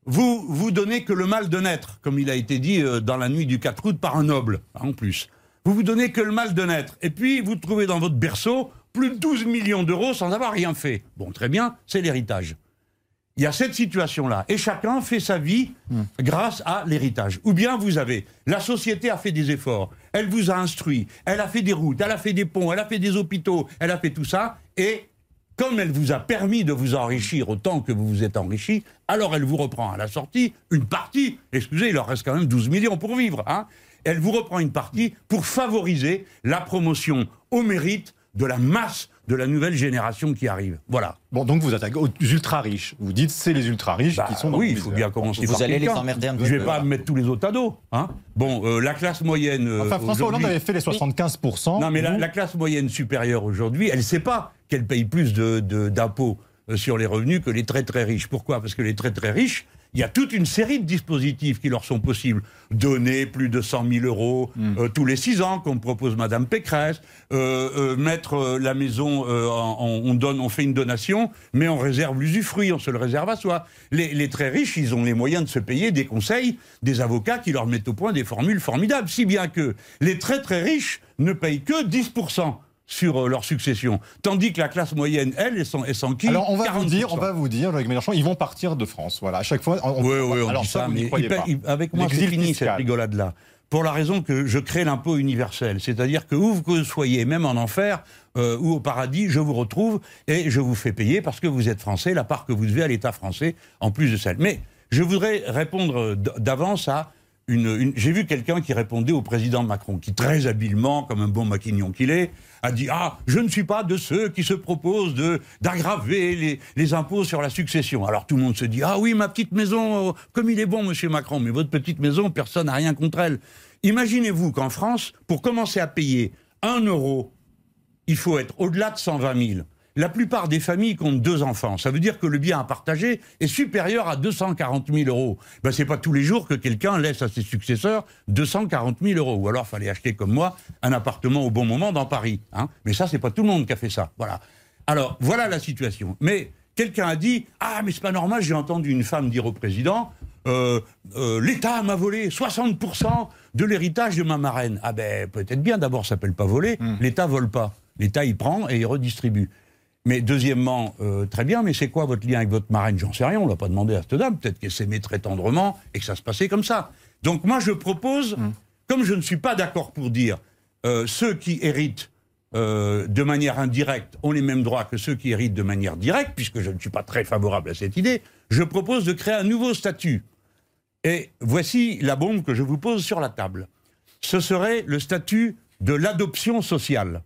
vous vous donnez que le mal de naître, comme il a été dit euh, dans la nuit du 4 août par un noble, hein, en plus. Vous vous donnez que le mal de naître. Et puis, vous trouvez dans votre berceau plus de 12 millions d'euros sans avoir rien fait. Bon, très bien, c'est l'héritage. Il y a cette situation-là. Et chacun fait sa vie hmm. grâce à l'héritage. Ou bien vous avez, la société a fait des efforts, elle vous a instruit, elle a fait des routes, elle a fait des ponts, elle a fait des hôpitaux, elle a fait tout ça, et comme elle vous a permis de vous enrichir autant que vous vous êtes enrichi, alors elle vous reprend à la sortie une partie. Excusez, il leur reste quand même 12 millions pour vivre. Hein elle vous reprend une partie pour favoriser la promotion au mérite de la masse de la nouvelle génération qui arrive. Voilà. Bon, donc vous attaquez aux ultra riches. Vous dites c'est les ultra riches Bah, qui sont. dans oui, il faut bien commencer Vous par allez les emmerder un petit Je vais peu, pas là. mettre tous les autres à dos. Hein bon, euh, la classe moyenne. euh, Enfin, François Hollande avait fait les 75%. Non, mais la, classe moyenne supérieure aujourd'hui, elle ne sait pas qu'elle paye plus de- de- d'impôts euh, sur les revenus que les très très riches. Pourquoi? Parce que les très très riches, il y a toute une série de dispositifs qui leur sont possibles. Donner plus de 100 000 euros Hmm. euh, tous les six ans, comme propose Madame Pécresse. Euh, euh, mettre la maison, euh, en- on donne, on fait une donation, mais on réserve l'usufruit, on se le réserve à soi. Les, les très riches, ils ont les moyens de se payer des conseils, des avocats qui leur mettent au point des formules formidables, si bien que les très très riches ne payent que 10% sur euh, leur succession, tandis que la classe moyenne, elle, s'en, elle s'enquille Alors on va vous 40%. dire, on va vous dire, Jean-Luc Mélenchon, ils vont partir de France. Voilà, à chaque fois. On, Oui, oui, on alors dit ça, n'y mais il pas. il- avec moi, c'est fini fiscal. cette rigolade-là. Pour la raison que je crée l'impôt universel. C'est-à-dire que où que vous soyez, même en enfer euh, ou au paradis, je vous retrouve et je vous fais payer parce que vous êtes français, la part que vous devez à l'État français, en plus de celle. Mais je voudrais répondre d'avance à une, une- j'ai vu quelqu'un qui répondait au président Macron, qui très habilement, comme un bon maquignon qu'il est, a dit ah je ne suis pas de ceux qui se proposent d'aggraver les, impôts sur la succession. Alors tout le monde se dit ah oui ma petite maison, euh, comme il est bon Monsieur Macron, mais votre petite maison personne n'a rien contre elle. Imaginez-vous qu'en France, pour commencer à payer un euro, il faut être au-delà de 120 000. La plupart des familles comptent deux enfants. Ça veut dire que le bien à partager est supérieur à 240 000 euros. Ben, c'est pas tous les jours que quelqu'un laisse à ses successeurs 240 000 euros. Ou alors, fallait acheter comme moi un appartement au bon moment dans Paris. Hein. Mais ça, c'est pas tout le monde qui a fait ça. Voilà. Alors, voilà la situation. Mais quelqu'un a dit Ah, mais c'est pas normal, j'ai entendu une femme dire au président euh, euh, L'État m'a volé 60% de l'héritage de ma marraine. Ah, ben, peut-être bien, d'abord, ça s'appelle pas voler. L'État vole pas. L'État, il prend et il redistribue. Mais deuxièmement, euh, très bien, mais c'est quoi votre lien avec votre marraine? J'en sais rien, on l'a pas demandé à cette dame. Peut-être qu'elle s'aimait très tendrement et que ça se passait comme ça. Donc moi, je propose, comme je ne suis pas d'accord pour dire euh, ceux qui héritent euh, de manière indirecte ont les mêmes droits que ceux qui héritent de manière directe, puisque je ne suis pas très favorable à cette idée, je propose de créer un nouveau statut. Et voici la bombe que je vous pose sur la table. Ce serait le statut de l'adoption sociale.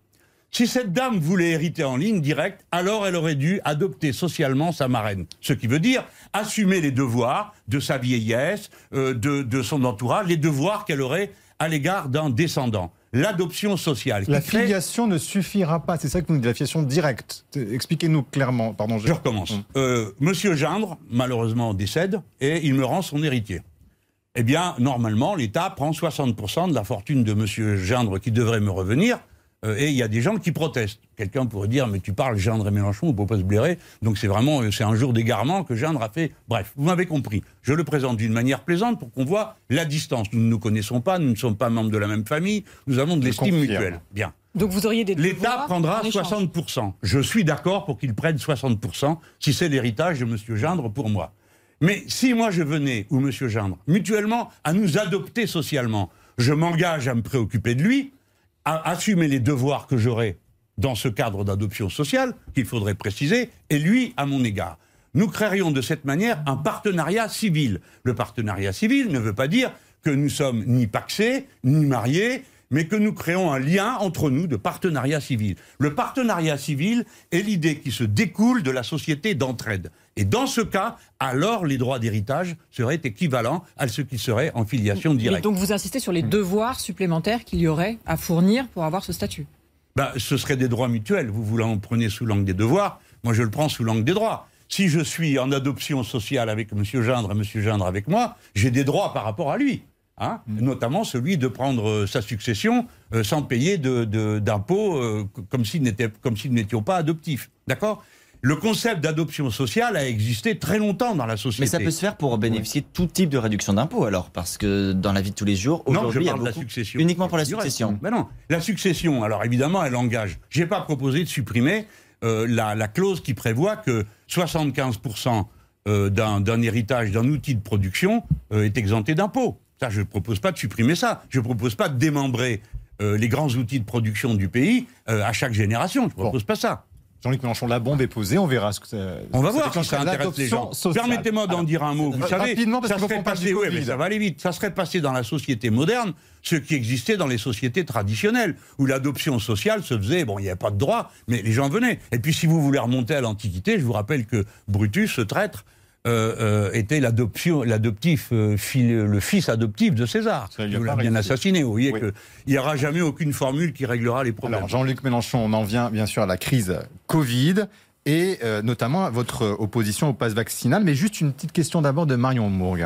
Si cette dame voulait hériter en ligne directe, alors elle aurait dû adopter socialement sa marraine. Ce qui veut dire assumer les devoirs de sa vieillesse, euh, de, de son entourage, les devoirs qu'elle aurait à l'égard d'un descendant. L'adoption sociale. La filiation ne suffira pas. C'est ça que nous dit la filiation directe. Expliquez-nous clairement. Pardon. Je recommence. Euh, Monsieur Gindre, malheureusement, décède et il me rend son héritier. Eh bien, normalement, l'État prend 60% de la fortune de Monsieur Gindre qui devrait me revenir. Euh, et il y a des gens qui protestent. Quelqu'un pourrait dire, mais tu parles Gindre et Mélenchon, on ne peut pas se blairer. Donc c'est vraiment, euh, c'est un jour d'égarement que Gindre a fait. Bref, vous m'avez compris. Je le présente d'une manière plaisante pour qu'on voit la distance. Nous ne nous connaissons pas, nous ne sommes pas membres de la même famille, nous avons de l'estime mutuelle. Bien. Donc vous auriez des L'État prendra en échange. 60%. Je suis d'accord pour qu'il prenne 60% si c'est l'héritage de M. Gindre pour moi. Mais si moi je venais, ou M. Gindre, mutuellement, à nous adopter socialement, je m'engage à me préoccuper de lui, à assumer les devoirs que j'aurai dans ce cadre d'adoption sociale, qu'il faudrait préciser, et lui à mon égard. Nous créerions de cette manière un partenariat civil. Le partenariat civil ne veut pas dire que nous sommes ni paxés, ni mariés, mais que nous créons un lien entre nous de partenariat civil. Le partenariat civil est l'idée qui se découle de la société d'entraide. Et dans ce cas, alors les droits d'héritage seraient équivalents à ceux qui seraient en filiation Mais directe. donc vous insistez sur les devoirs supplémentaires qu'il y aurait à fournir pour avoir ce statut. Ben, ce serait des droits mutuels. Vous, vous l'en prenez sous l'angle des devoirs. Moi, je le prends sous l'angle des droits. Si je suis en adoption sociale avec M. Gindre et M. Gindre avec moi, j'ai des droits par rapport à lui. Hein Notamment celui de prendre euh, sa succession euh, sans payer de- de- d'impôts euh, comme si n'était- comme si nous n'étions pas adoptifs. D'accord? Le concept d'adoption sociale a existé très longtemps dans la société. Mais ça peut se faire pour bénéficier de tout type de réduction d'impôts alors, parce que dans la vie de tous les jours, je aujourd'hui, il y a la succession. uniquement pour la succession. Ben non, la succession, alors évidemment, elle engage. J'ai pas proposé de supprimer euh, la, la clause qui prévoit que 75% euh, d'un héritage, d'un outil de production euh, est exempté d'impôts. Ça, je ne propose pas de supprimer ça. Je ne propose pas de démembrer les grands outils de production du pays à chaque génération. Je ne propose pas ça. Jean-Luc Mélenchon, la bombe est posée, on verra ce que ça. On va voir si ça intéresse les gens. Permettez-moi d'en dire un mot. Vous savez, ça serait passé, oui, mais ça va aller vite. Ça serait passé dans la société moderne ce qui existait dans les sociétés traditionnelles, où l'adoption sociale se faisait, bon, il n'y avait pas de droit, mais les gens venaient. Et puis si vous voulez remonter à l'Antiquité, je vous rappelle que Brutus, ce traître, euh, euh, était l'adoption, l'adoptif, euh, le fils adoptif de César. Il l'a bien assassiné. Vous voyez qu'il n'y aura jamais aucune formule qui réglera les problèmes. Alors Jean-Luc Mélenchon, on en vient bien sûr à la crise Covid et notamment à votre opposition au pass vaccinal. Mais juste une petite question d'abord de Marion Mourgue.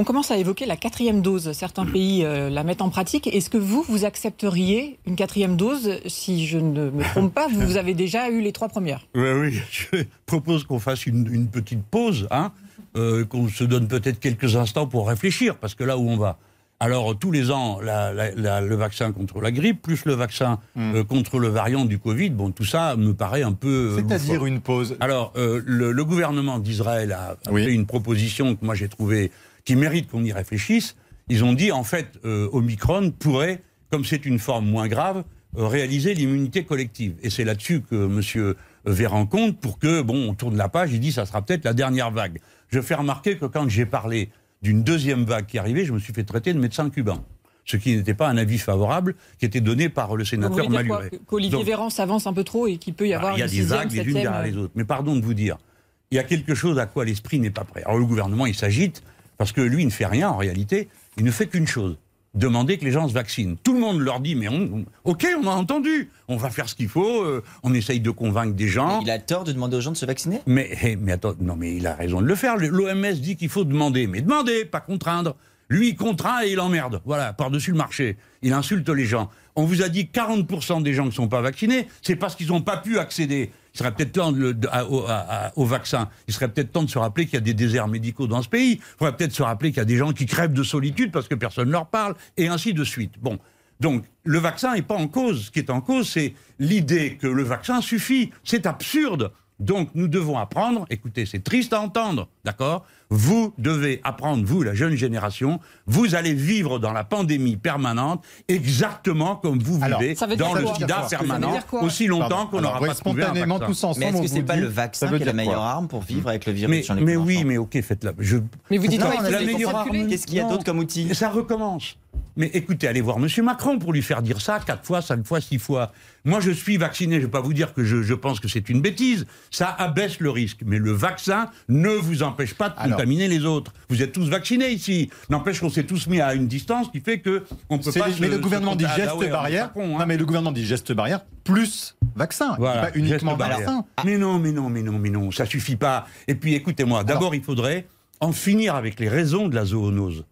On commence à évoquer la quatrième dose. Certains pays la mettent en pratique. Est-ce que vous, vous accepteriez une quatrième dose Si je ne me trompe pas, vous avez déjà eu les trois premières. Oui, oui. Je propose qu'on fasse une, une, petite pause. Hein euh, qu'on se donne peut-être quelques instants pour réfléchir, parce que là où on va. Alors, tous les ans, le vaccin contre la grippe, plus le vaccin hmm. euh, contre le variant du Covid, bon, tout ça me paraît un peu. Euh, C'est-à-dire une pause Alors, le, gouvernement d'Israël a, fait une proposition que moi j'ai trouvée qui mérite qu'on y réfléchisse. Ils ont dit, en fait, Omicron pourrait, comme c'est une forme moins grave, réaliser l'immunité collective. Et c'est là-dessus que M. Véran compte pour que, bon, on tourne la page, il dit, ça sera peut-être la dernière vague. Je fais remarquer que quand j'ai parlé d'une deuxième vague qui arrivait, je me suis fait traiter de médecin cubain. Ce qui n'était pas un avis favorable qui était donné par le sénateur Maluret. Qu'Olivier Véran s'avance un peu trop et qu'il peut y avoir bah, y a des vagues les unes derrière les autres. Mais pardon de vous dire, il y a quelque chose à quoi l'esprit n'est pas prêt. Alors le gouvernement, il s'agite parce que lui, il ne fait rien en réalité. Il ne fait qu'une chose demander que les gens se vaccinent. Tout le monde leur dit, mais on, ok, on a entendu, on va faire ce qu'il faut, euh, on essaye de convaincre des gens. il a tort de demander aux gens de se vacciner? Mais, eh, mais attends, non, mais il a raison de le faire. L'OMS dit qu'il faut demander, mais demander, pas contraindre. Lui, il contraint et il emmerde. Voilà, par-dessus le marché. Il insulte les gens. On vous a dit 40% des gens qui ne sont pas vaccinés, c'est parce qu'ils n'ont pas pu accéder il serait peut-être temps au, vaccin. Il serait peut-être temps de se rappeler qu'il y a des déserts médicaux dans ce pays. Il faudrait peut-être se rappeler qu'il y a des gens qui crèvent de solitude parce que personne ne leur parle, et ainsi de suite. Bon. Donc, le vaccin n'est pas en cause. Ce qui est en cause, c'est l'idée que le vaccin suffit. C'est absurde. Donc nous devons apprendre, écoutez, c'est triste à entendre, d'accord? Vous devez apprendre, vous, la jeune génération, vous allez vivre dans la pandémie permanente exactement comme vous vivez dans le sida permanent aussi longtemps qu'on n'aura pas trouvé un vaccin. Tous ensemble, mais est-ce que c'est pas le vaccin qui est la meilleure arme pour vivre avec le virus Mais, mais oui, mais ok, faites-la. Je... Mais vous dites non, la meilleure arme. Qu'est-ce qu'il y a d'autre comme outil Ça recommence. Mais écoutez, allez voir M. Macron pour lui faire dire ça quatre fois, cinq fois, six fois. Moi, je suis vacciné. Je ne vais pas vous dire que je, pense que c'est une bêtise. Ça abaisse le risque. Mais le vaccin ne vous empêche pas de contaminer les autres. Vous êtes tous vaccinés ici. N'empêche qu'on s'est tous mis à une distance qui fait que on peut pas. Mais le gouvernement dit geste barrière. Hein. Non, mais le gouvernement dit geste barrière plus vaccin. Pas uniquement vaccin. Mais non, mais non, mais non, mais non. Ça suffit pas. Et puis, écoutez-moi. D'abord, il faudrait en finir avec les raisons de la zoonose.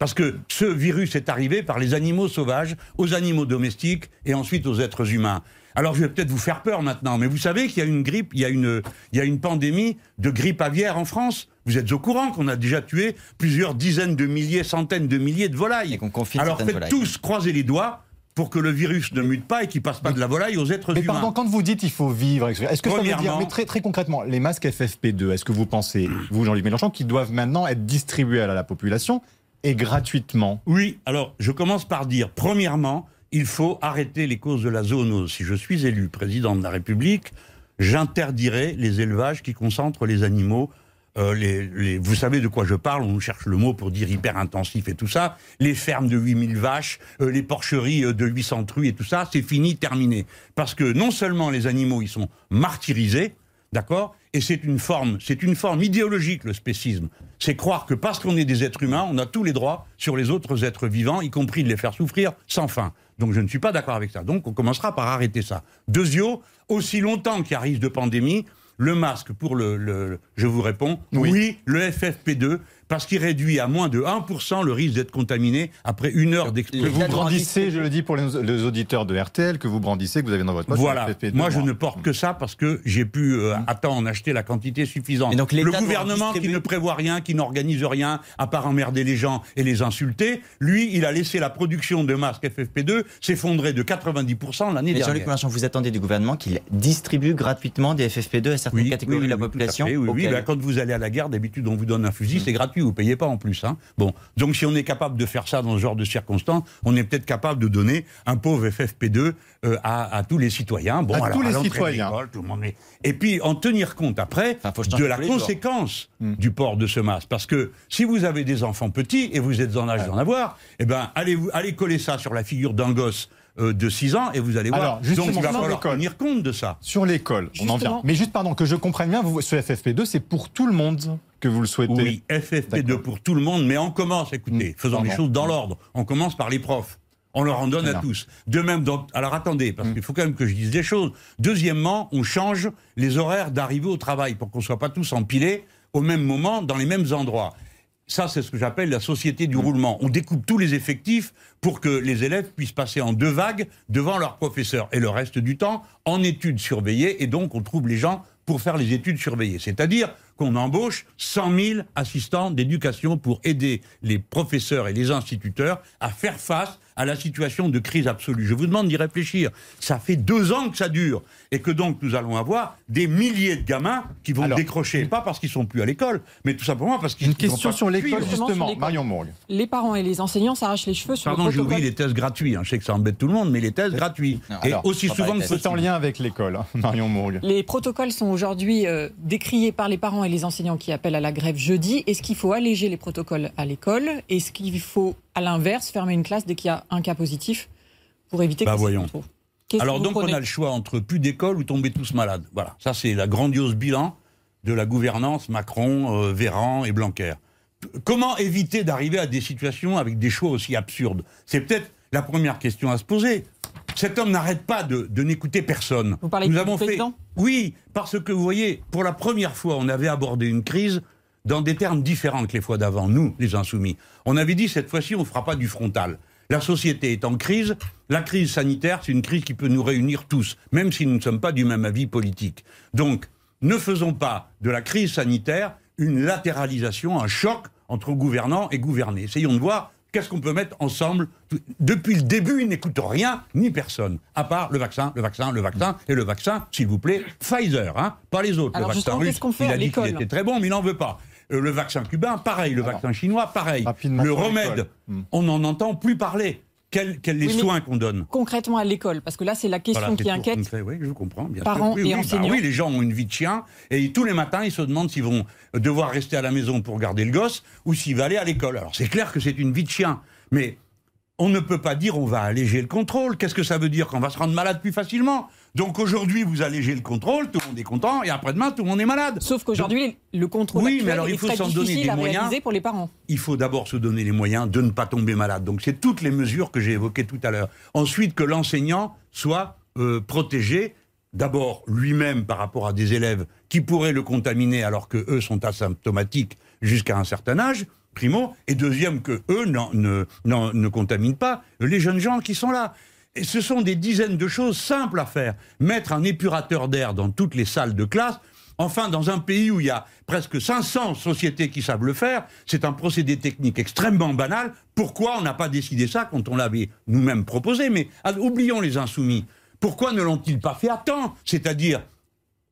Parce que ce virus est arrivé par les animaux sauvages, aux animaux domestiques et ensuite aux êtres humains. Alors je vais peut-être vous faire peur maintenant, mais vous savez qu'il y a une grippe, il y a une, il y a une pandémie de grippe aviaire en France. Vous êtes au courant qu'on a déjà tué plusieurs dizaines de milliers, centaines de milliers de volailles. Alors faites tous croiser les doigts pour que le virus ne mute pas et qu'il passe pas de la volaille aux êtres mais humains. Pardon, quand vous dites il faut vivre, est-ce que ça veut dire, mais très, très concrètement, les masques FFP2, est-ce que vous pensez, vous Jean-Luc Mélenchon, qu'ils doivent maintenant être distribués à la population et gratuitement? Oui, alors je commence par dire, premièrement, il faut arrêter les causes de la zoonose. Si je suis élu président de la République, j'interdirai les élevages qui concentrent les animaux. Euh, vous savez de quoi je parle, on cherche le mot pour dire hyper intensif et tout ça. Les fermes de 8000 vaches, euh, les porcheries euh, de 800 truies et tout ça, c'est fini, terminé. Parce que non seulement les animaux, ils sont martyrisés, d'accord Et c'est une forme, c'est une forme idéologique, le spécisme c'est croire que parce qu'on est des êtres humains, on a tous les droits sur les autres êtres vivants, y compris de les faire souffrir sans fin. Donc je ne suis pas d'accord avec ça. Donc on commencera par arrêter ça. Deuxièmement, aussi longtemps qu'il y a risque de pandémie, le masque pour le, je vous réponds, oui le FFP2, parce qu'il réduit à moins de 1% le risque d'être contaminé après une heure d'exposition. Que vous brandissez, je le dis pour les, auditeurs de RTL, que vous brandissez, que vous avez dans votre poche. Voilà. Moi, je ne porte que ça parce que j'ai pu euh, mmh. attendre en acheter la quantité suffisante. donc, le gouvernement qui ne prévoit rien, qui n'organise rien, à part emmerder les gens et les insulter, lui, il a laissé la production de masques FFP2 s'effondrer de 90% l'année dernière. Jean-Luc Mélenchon, vous attendez du gouvernement qu'il distribue gratuitement des FFP2 à certaines catégories de la population Oui, oui, oui. Ben, quand vous allez à la guerre, d'habitude, on vous donne un fusil, c'est gratuit gratuit, vous payez pas en plus. Hein. Bon, donc si on est capable de faire ça dans ce genre de circonstances, on est peut-être capable de donner un pauvre FFP2 euh, à, tous les citoyens. Bon, à tous les citoyens. tout le monde Et puis en tenir compte après de la conséquence hmm. du port de ce masque. Parce que si vous avez des enfants petits et vous êtes en âge d'en avoir, eh ben allez, allez coller ça sur la figure d'un gosse euh, de 6 ans et vous allez voir. Alors, Donc il va falloir tenir compte de ça. Sur l'école, on en vient. Mais juste, pardon, que je comprenne bien, vous, ce FFP2, c'est pour tout le monde que vous le souhaitez Oui, FFP2 pour tout le monde, mais on commence, écoutez, hmm. faisons les choses dans l'ordre. On commence par les profs. On leur en donne à tous. De même, alors attendez, parce hmm. qu'il faut quand même que je dise des choses. Deuxièmement, on change les horaires d'arrivée au travail pour qu'on ne soit pas tous empilés au même moment dans les mêmes endroits. Ça, c'est ce que j'appelle la société du mm. roulement. On découpe tous les effectifs pour que les élèves puissent passer en deux vagues devant leurs professeurs et le reste du temps en études surveillées. Et donc, on trouve les gens pour faire les études surveillées. C'est-à-dire qu'on embauche 100 000 assistants d'éducation pour aider les professeurs et les instituteurs à faire face à la situation de crise absolue. Je vous demande d'y réfléchir. Ça fait deux ans que ça dure et que donc nous allons avoir des milliers de gamins qui vont décrocher, pas parce qu'ils sont plus à l'école, mais tout simplement parce qu'ils. Une question sur l'école justement, Marion Mourgue. Les parents et les enseignants s'arrachent les cheveux sur Pardon, protocole. les tests gratuits. Hein. Je sais que ça embête tout le monde, mais les tests gratuits. et aussi souvent que c'est en lien avec l'école, hein, Marion Mourgue. Les protocoles sont aujourd'hui euh, décriés par les parents et les enseignants qui appellent à la grève jeudi. Est-ce qu'il faut alléger les protocoles à l'école? Est-ce qu'il faut à l'inverse, fermer une classe dès qu'il y a un cas positif pour éviter bah, que voyons. Alors donc on a le choix entre plus d'école ou tomber tous malades. Voilà, ça c'est la grandiose bilan de la gouvernance Macron, euh, Véran et Blanquer. Comment éviter d'arriver à des situations avec des choix aussi absurdes? C'est peut-être la première question à se poser. Cet homme n'arrête pas de, n'écouter personne. Vous parlez Nous avons fait. Oui, parce que vous voyez, pour la première fois, on avait abordé une crise dans des termes différents que les fois d'avant, nous, les insoumis. On avait dit cette fois-ci, on ne fera pas du frontal. La société est en crise. La crise sanitaire, c'est une crise qui peut nous réunir tous, même si nous ne sommes pas du même avis politique. Donc, ne faisons pas de la crise sanitaire une latéralisation, un choc entre gouvernants et gouvernés. Essayons de voir qu'est-ce qu'on peut mettre ensemble. Depuis le début, ils n'écoutent rien ni personne, à part le vaccin, le vaccin, le vaccin et le vaccin, s'il vous plaît, Pfizer, hein, pas les autres. le vaccin russe, il a dit qu'il était très bon, mais il n'en veut pas. Euh, le vaccin cubain, pareil. Le vaccin chinois, pareil. Le remède, hmm. on n'en entend plus parler. Quels sont les soins qu'on donne Concrètement à l'école, parce que là, c'est la question qui inquiète. oui, je comprends, bien parents et bah enseignants. oui, les gens ont une vie de chien et tous les matins, ils se demandent s'ils vont devoir rester à la maison pour garder le gosse ou s'il va aller à l'école. Alors, c'est clair que c'est une vie de chien, mais on ne peut pas dire on va alléger le contrôle. Qu'est-ce que ça veut dire Qu'on va se rendre malade plus facilement? Donc aujourd'hui, vous allégez le contrôle, tout le monde est content, et après-demain, tout le monde est malade. Sauf qu'aujourd'hui, le contrôle oui, mais alors, il faut s'en donner des moyens. pour les parents. Il faut d'abord se donner les moyens de ne pas tomber malade. Donc c'est toutes les mesures que j'ai évoquées tout à l'heure. Ensuite, que l'enseignant soit euh, protégé d'abord lui-même par rapport à des élèves qui pourraient le contaminer alors que eux sont asymptomatiques jusqu'à un certain âge primo, et deuxième que eux ne, ne contaminent pas les jeunes gens qui sont là. Et ce sont des dizaines de choses simples à faire. Mettre un épurateur d'air dans toutes les salles de classe, enfin dans un pays où il y a presque 500 sociétés qui savent le faire, c'est un procédé technique extrêmement banal. Pourquoi on n'a pas décidé ça quand on l'avait nous-mêmes proposé? Mais ah, oublions les insoumis. Pourquoi ne l'ont-ils pas fait à temps? C'est-à-dire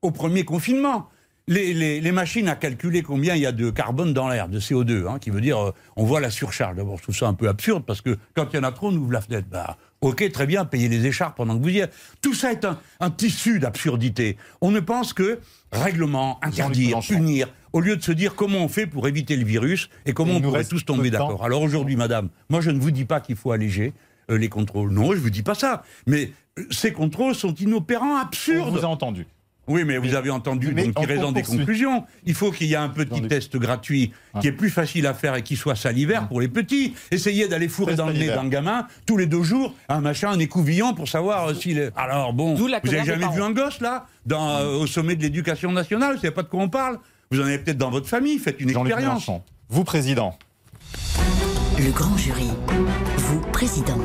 au premier confinement les, machines à calculer combien il y a de carbone dans l'air, de CO2, hein, qui veut dire, euh, on voit la surcharge. D'abord, tout ça un peu absurde, parce que quand il y en a trop, on ouvre la fenêtre. Bah, ok, très bien, payez les écharpes pendant que vous y êtes. Tout ça est un, tissu d'absurdité. On ne pense que règlement, interdire, punir, au lieu de se dire comment on fait pour éviter le virus et comment on pourrait tous tomber d'accord. Alors aujourd'hui, madame, moi je ne vous dis pas qu'il faut alléger euh, les contrôles. Non, je ne vous dis pas ça. Mais euh, ces contrôles sont inopérants, absurdes. On vous a entendu. Oui, mais vous avez entendu, donc il des conclusions. Il faut qu'il y ait un petit test gratuit qui est plus facile à faire et qui soit salivaire pour les petits. Essayez d'aller fourrer dans le nez d'un gamin tous les deux jours un machin, un écouvillon pour savoir s'il est. Alors bon, vous n'avez jamais vu un gosse là dans, euh, au sommet de l'éducation nationale? Vous savez pas de quoi on parle Vous en avez peut-être dans votre famille, faites une expérience. Vous, président. Le grand jury. Vous, président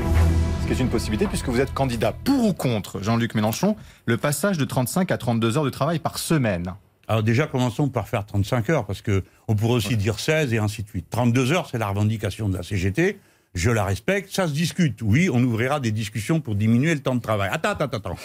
une possibilité puisque vous êtes candidat pour ou contre, Jean-Luc Mélenchon, le passage de 35 à 32 heures de travail par semaine. Alors déjà, commençons par faire 35 heures, parce que on pourrait aussi dire 16 et ainsi de suite. 32 heures, c'est la revendication de la CGT. Je la respecte, ça se discute. Oui, on ouvrira des discussions pour diminuer le temps de travail. Attends, attends, attends.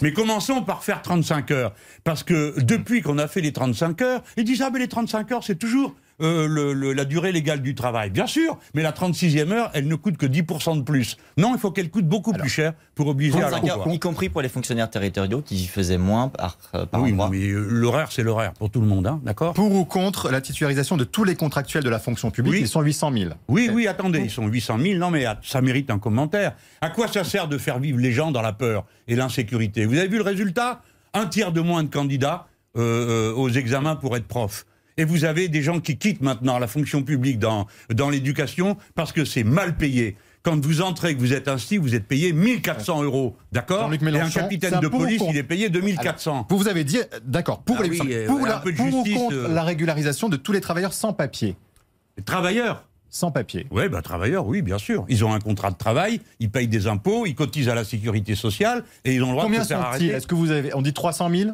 Mais commençons par faire 35 heures. Parce que depuis qu'on a fait les 35 heures, ils disent, ah mais les 35 heures, c'est toujours euh, la durée légale du travail. Bien sûr, mais la 36e heure, elle ne coûte que 10% de plus. Non, il faut qu'elle coûte beaucoup plus cher pour obliger à l'emploi. Y compris pour les fonctionnaires territoriaux qui faisaient moins par, euh, par oui, mois. mais euh, l'horaire, c'est l'horaire pour tout le monde, hein, d'accord? Pour ou contre la titularisation de tous les contractuels de la fonction publique, ils sont 800 000. Oui, oui, attendez, ils sont 800 000. Non, mais ça mérite un commentaire. À quoi ça sert de faire vivre les gens dans la peur et l'insécurité? Vous avez vu le résultat? Un tiers de moins de candidats aux examens pour être prof. Et vous avez des gens qui quittent maintenant la fonction publique dans, dans l'éducation parce que c'est mal payé. Quand vous entrez, que vous êtes ainsi, vous êtes payé 1400 euros, d'accord Et un capitaine de police, il est payé 2400. vous vous avez dit, d'accord, pour, ah les, pour, la, contre euh. la régularisation de tous les travailleurs sans papier? Les travailleurs sans papier. Oui, bah, travailleurs, oui, bien sûr. Ils ont un contrat de travail, ils payent des impôts, ils cotisent à la sécurité sociale et ils ont le droit Combien de se faire arrêter. Est-ce que vous avez, on dit 300 000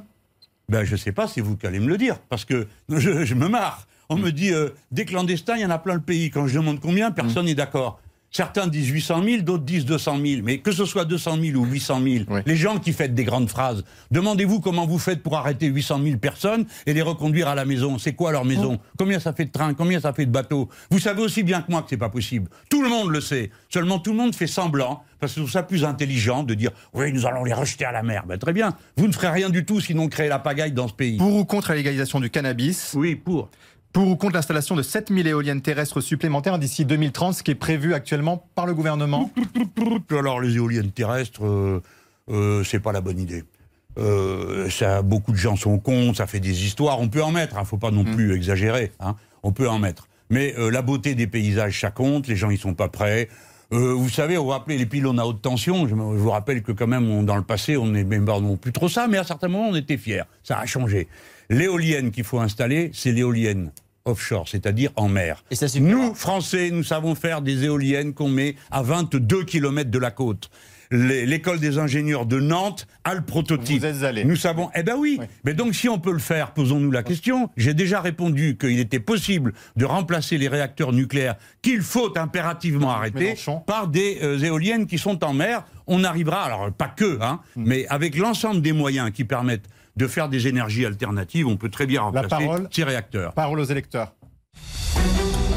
ben, je ne sais pas, c'est vous qui allez me le dire, parce que je, me marre. On me dit, euh, des clandestins, il y en a plein le pays. Quand je demande combien, personne n'est d'accord. Certains disent 800 000, d'autres disent 200 000. Mais que ce soit 200 000 ou 800 000, les gens qui font des grandes phrases, demandez-vous comment vous faites pour arrêter 800 000 personnes et les reconduire à la maison. C'est quoi leur maison? Combien ça fait de trains? Combien ça fait de bateaux? Vous savez aussi bien que moi que c'est pas possible. Tout le monde le sait. Seulement tout le monde fait semblant parce que c'est ça plus intelligent de dire oui, nous allons les rejeter à la mer. Ben, très bien. Vous ne ferez rien du tout sinon créer la pagaille dans ce pays. Pour ou contre la légalisation du cannabis? Oui, pour. Pour ou contre l'installation de 7000 éoliennes terrestres supplémentaires d'ici 2030, ce qui est prévu actuellement par le gouvernement? Alors les éoliennes terrestres, euh, euh, c'est pas la bonne idée. Euh, ça, beaucoup de gens sont contre, ça fait des histoires. On peut en mettre, il hein, ne faut pas non mm. plus exagérer. Hein, on peut en mettre. Mais la beauté des paysages, ça compte. Les gens, ils sont pas prêts. vous savez, on va appeler les pylônes à haute tension. Je, vous rappelle que quand même, dans le passé, on n'est même pas non plus trop ça, mais à certains moments, on était fiers. Ça a changé. L'éolienne qu'il faut installer, c'est l'éolienne offshore, c'est-à-dire en mer. Et nous, Français, nous savons faire des éoliennes qu'on met à 22 km de la côte. L'école des ingénieurs de Nantes a le prototype. Vous êtes allé. Nous savons. Eh ben oui. Mais donc, si on peut le faire, posons-nous la question. J'ai déjà répondu qu'il était possible de remplacer les réacteurs nucléaires qu'il faut impérativement arrêter par des euh, éoliennes qui sont en mer. On arrivera, alors pas que, hein, hmm. mais avec l'ensemble des moyens qui permettent de faire des énergies alternatives, on peut très bien remplacer ces réacteurs. Parole aux électeurs.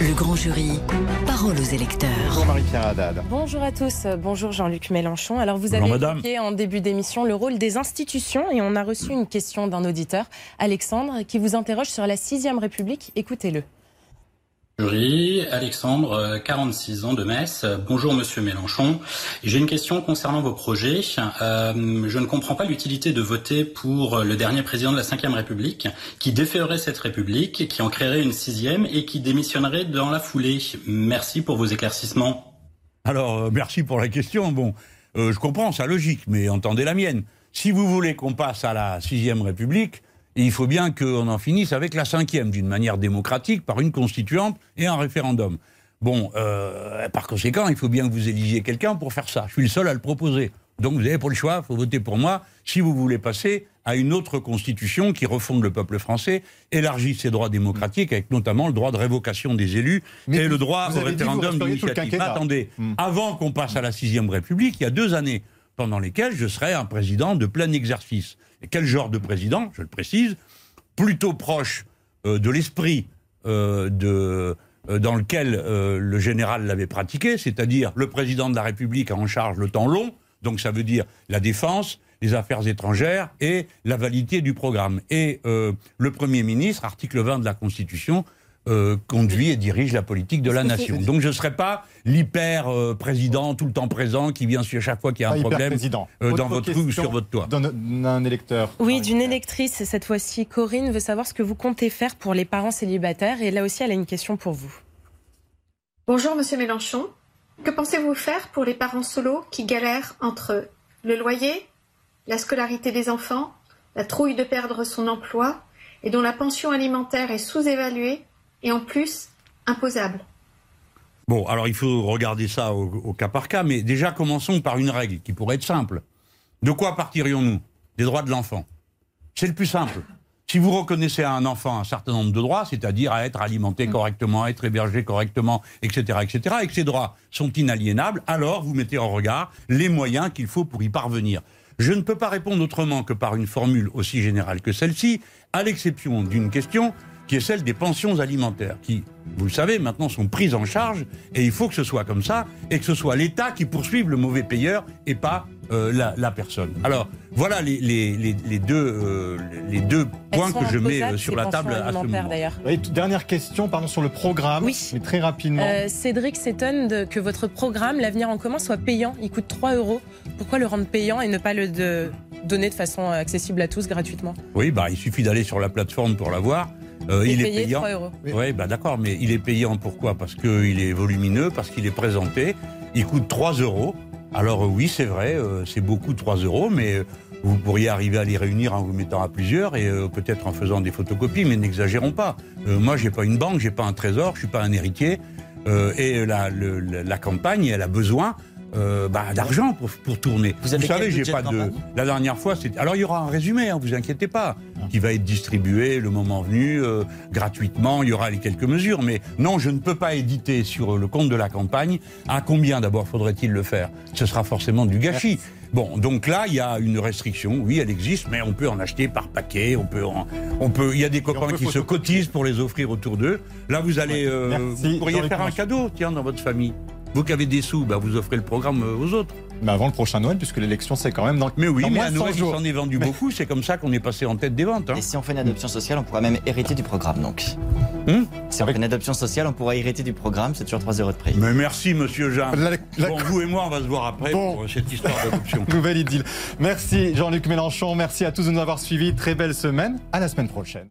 Le grand jury, parole aux électeurs. Bonjour Marie-Pierre Haddad. Bonjour à tous, bonjour Jean-Luc Mélenchon. Alors vous avez évoqué en début d'émission le rôle des institutions et on a reçu une question d'un auditeur, Alexandre, qui vous interroge sur la 6 République. Écoutez-le. Jury, Alexandre, 46 ans de Metz. Bonjour Monsieur Mélenchon. J'ai une question concernant vos projets. Euh, je ne comprends pas l'utilité de voter pour le dernier président de la Ve République, qui déférerait cette République, qui en créerait une sixième et qui démissionnerait dans la foulée. Merci pour vos éclaircissements. Alors, euh, merci pour la question. Bon, euh, je comprends sa logique, mais entendez la mienne. Si vous voulez qu'on passe à la Sixième République, il faut bien qu'on en finisse avec la cinquième, d'une manière démocratique, par une constituante et un référendum. Bon, euh, par conséquent, il faut bien que vous élisiez quelqu'un pour faire ça. Je suis le seul à le proposer. Donc vous avez pour le choix, il faut voter pour moi si vous voulez passer à une autre constitution qui refonde le peuple français, élargit ses droits démocratiques, avec notamment le droit de révocation des élus et le droit au référendum d'initiative. Attendez, hmm. avant qu'on passe à la sixième République, il y a deux années, pendant lesquelles je serai un président de plein exercice. Et quel genre de président, je le précise, plutôt proche euh, de l'esprit euh, euh, dans lequel le général l'avait pratiqué, c'est-à-dire le président de la République en charge le temps long, donc ça veut dire la défense, les affaires étrangères et la validité du programme. Et le Premier ministre, article 20 de la Constitution, euh, conduit et dirige la politique de la nation. Donc je ne serai pas l'hyper-président tout le temps présent qui vient sur chaque fois qu'il y a un problème euh, dans votre rue ou sur votre toit. D'un électeur. Oui, d'une électrice. Cette fois-ci, Corinne veut savoir ce que vous comptez faire pour les parents célibataires. Et là aussi, elle a une question pour vous. Bonjour, monsieur Mélenchon. Que pensez-vous faire pour les parents solos qui galèrent entre le loyer, la scolarité des enfants, la trouille de perdre son emploi et dont la pension alimentaire est sous-évaluée et en plus imposable. Bon, alors il faut regarder ça au, cas par cas, mais déjà commençons par une règle qui pourrait être simple. De quoi partirions-nous? Des droits de l'enfant. C'est le plus simple. Si vous reconnaissez à un enfant un certain nombre de droits, c'est-à-dire à être alimenté correctement, à être hébergé correctement, etc., etc., et que ces droits sont inaliénables, alors vous mettez en regard les moyens qu'il faut pour y parvenir. Je ne peux pas répondre autrement que par une formule aussi générale que celle-ci, à l'exception d'une question qui est celle des pensions alimentaires, qui, vous le savez, maintenant sont prises en charge, et il faut que ce soit comme ça, et que ce soit l'État qui poursuive le mauvais payeur, et pas euh, la, personne. Alors, voilà les, les, deux, euh, les deux points que je mets euh, sur la table à ce moment. dernière question pardon, sur le programme, oui. mais très rapidement. Cédric s'étonne que votre programme, l'avenir en commun, soit payant. Il coûte 3 euros. Pourquoi le rendre payant et ne pas le donner de façon accessible à tous gratuitement? Oui, bah, il suffit d'aller sur la plateforme pour l'avoir. Euh, il est payant. 3 euros. Oui, bah d'accord, mais il est payant pourquoi? Parce qu'il est volumineux, parce qu'il est présenté. Il coûte 3 euros. Alors euh, oui, c'est vrai, euh, c'est beaucoup 3 euros, mais vous pourriez arriver à les réunir en vous mettant à plusieurs et peut-être en faisant des photocopies, mais n'exagérons pas. moi, j'ai pas une banque, j'ai pas un trésor, je suis pas un héritier. et la, la, campagne, elle a besoin euh, bah, d'argent pour, pour, tourner. Vous, savez, j'ai pas de. La dernière fois, c'était. Alors il y aura un résumé, hein, vous inquiétez pas, ah. qui va être distribué le moment venu, euh, gratuitement. Il y aura les quelques mesures, mais non, je ne peux pas éditer sur le compte de la campagne. À combien d'abord faudrait-il le faire? Ce sera forcément du gâchis. Bon, donc là, il y a une restriction. Oui, elle existe, mais on peut en acheter par paquet. On peut, on peut. Il y a des copains qui se cotisent pour les offrir autour d'eux. Là, vous allez, euh, vous pourriez faire un cadeau, tiens, dans votre famille. Vous qui avez des sous, bah, vous offrez le programme euh, aux autres. Mais avant le prochain Noël, puisque l'élection, c'est quand même dans Mais oui, mais à Noël, il s'en est vendu beaucoup. C'est comme ça qu'on est passé en tête des ventes. Hein. Et si on fait une adoption sociale, on pourra même hériter du programme, donc. Hmm si on fait une adoption sociale, on pourra hériter du programme. C'est toujours 3 euros de prix. Mais merci, monsieur Jean. Bon, vous et moi, on va se voir après pour cette histoire d'adoption. Nouvelle idylle. Merci, Jean-Luc Mélenchon. Merci à tous de nous avoir suivis. Très belle semaine. À la semaine prochaine.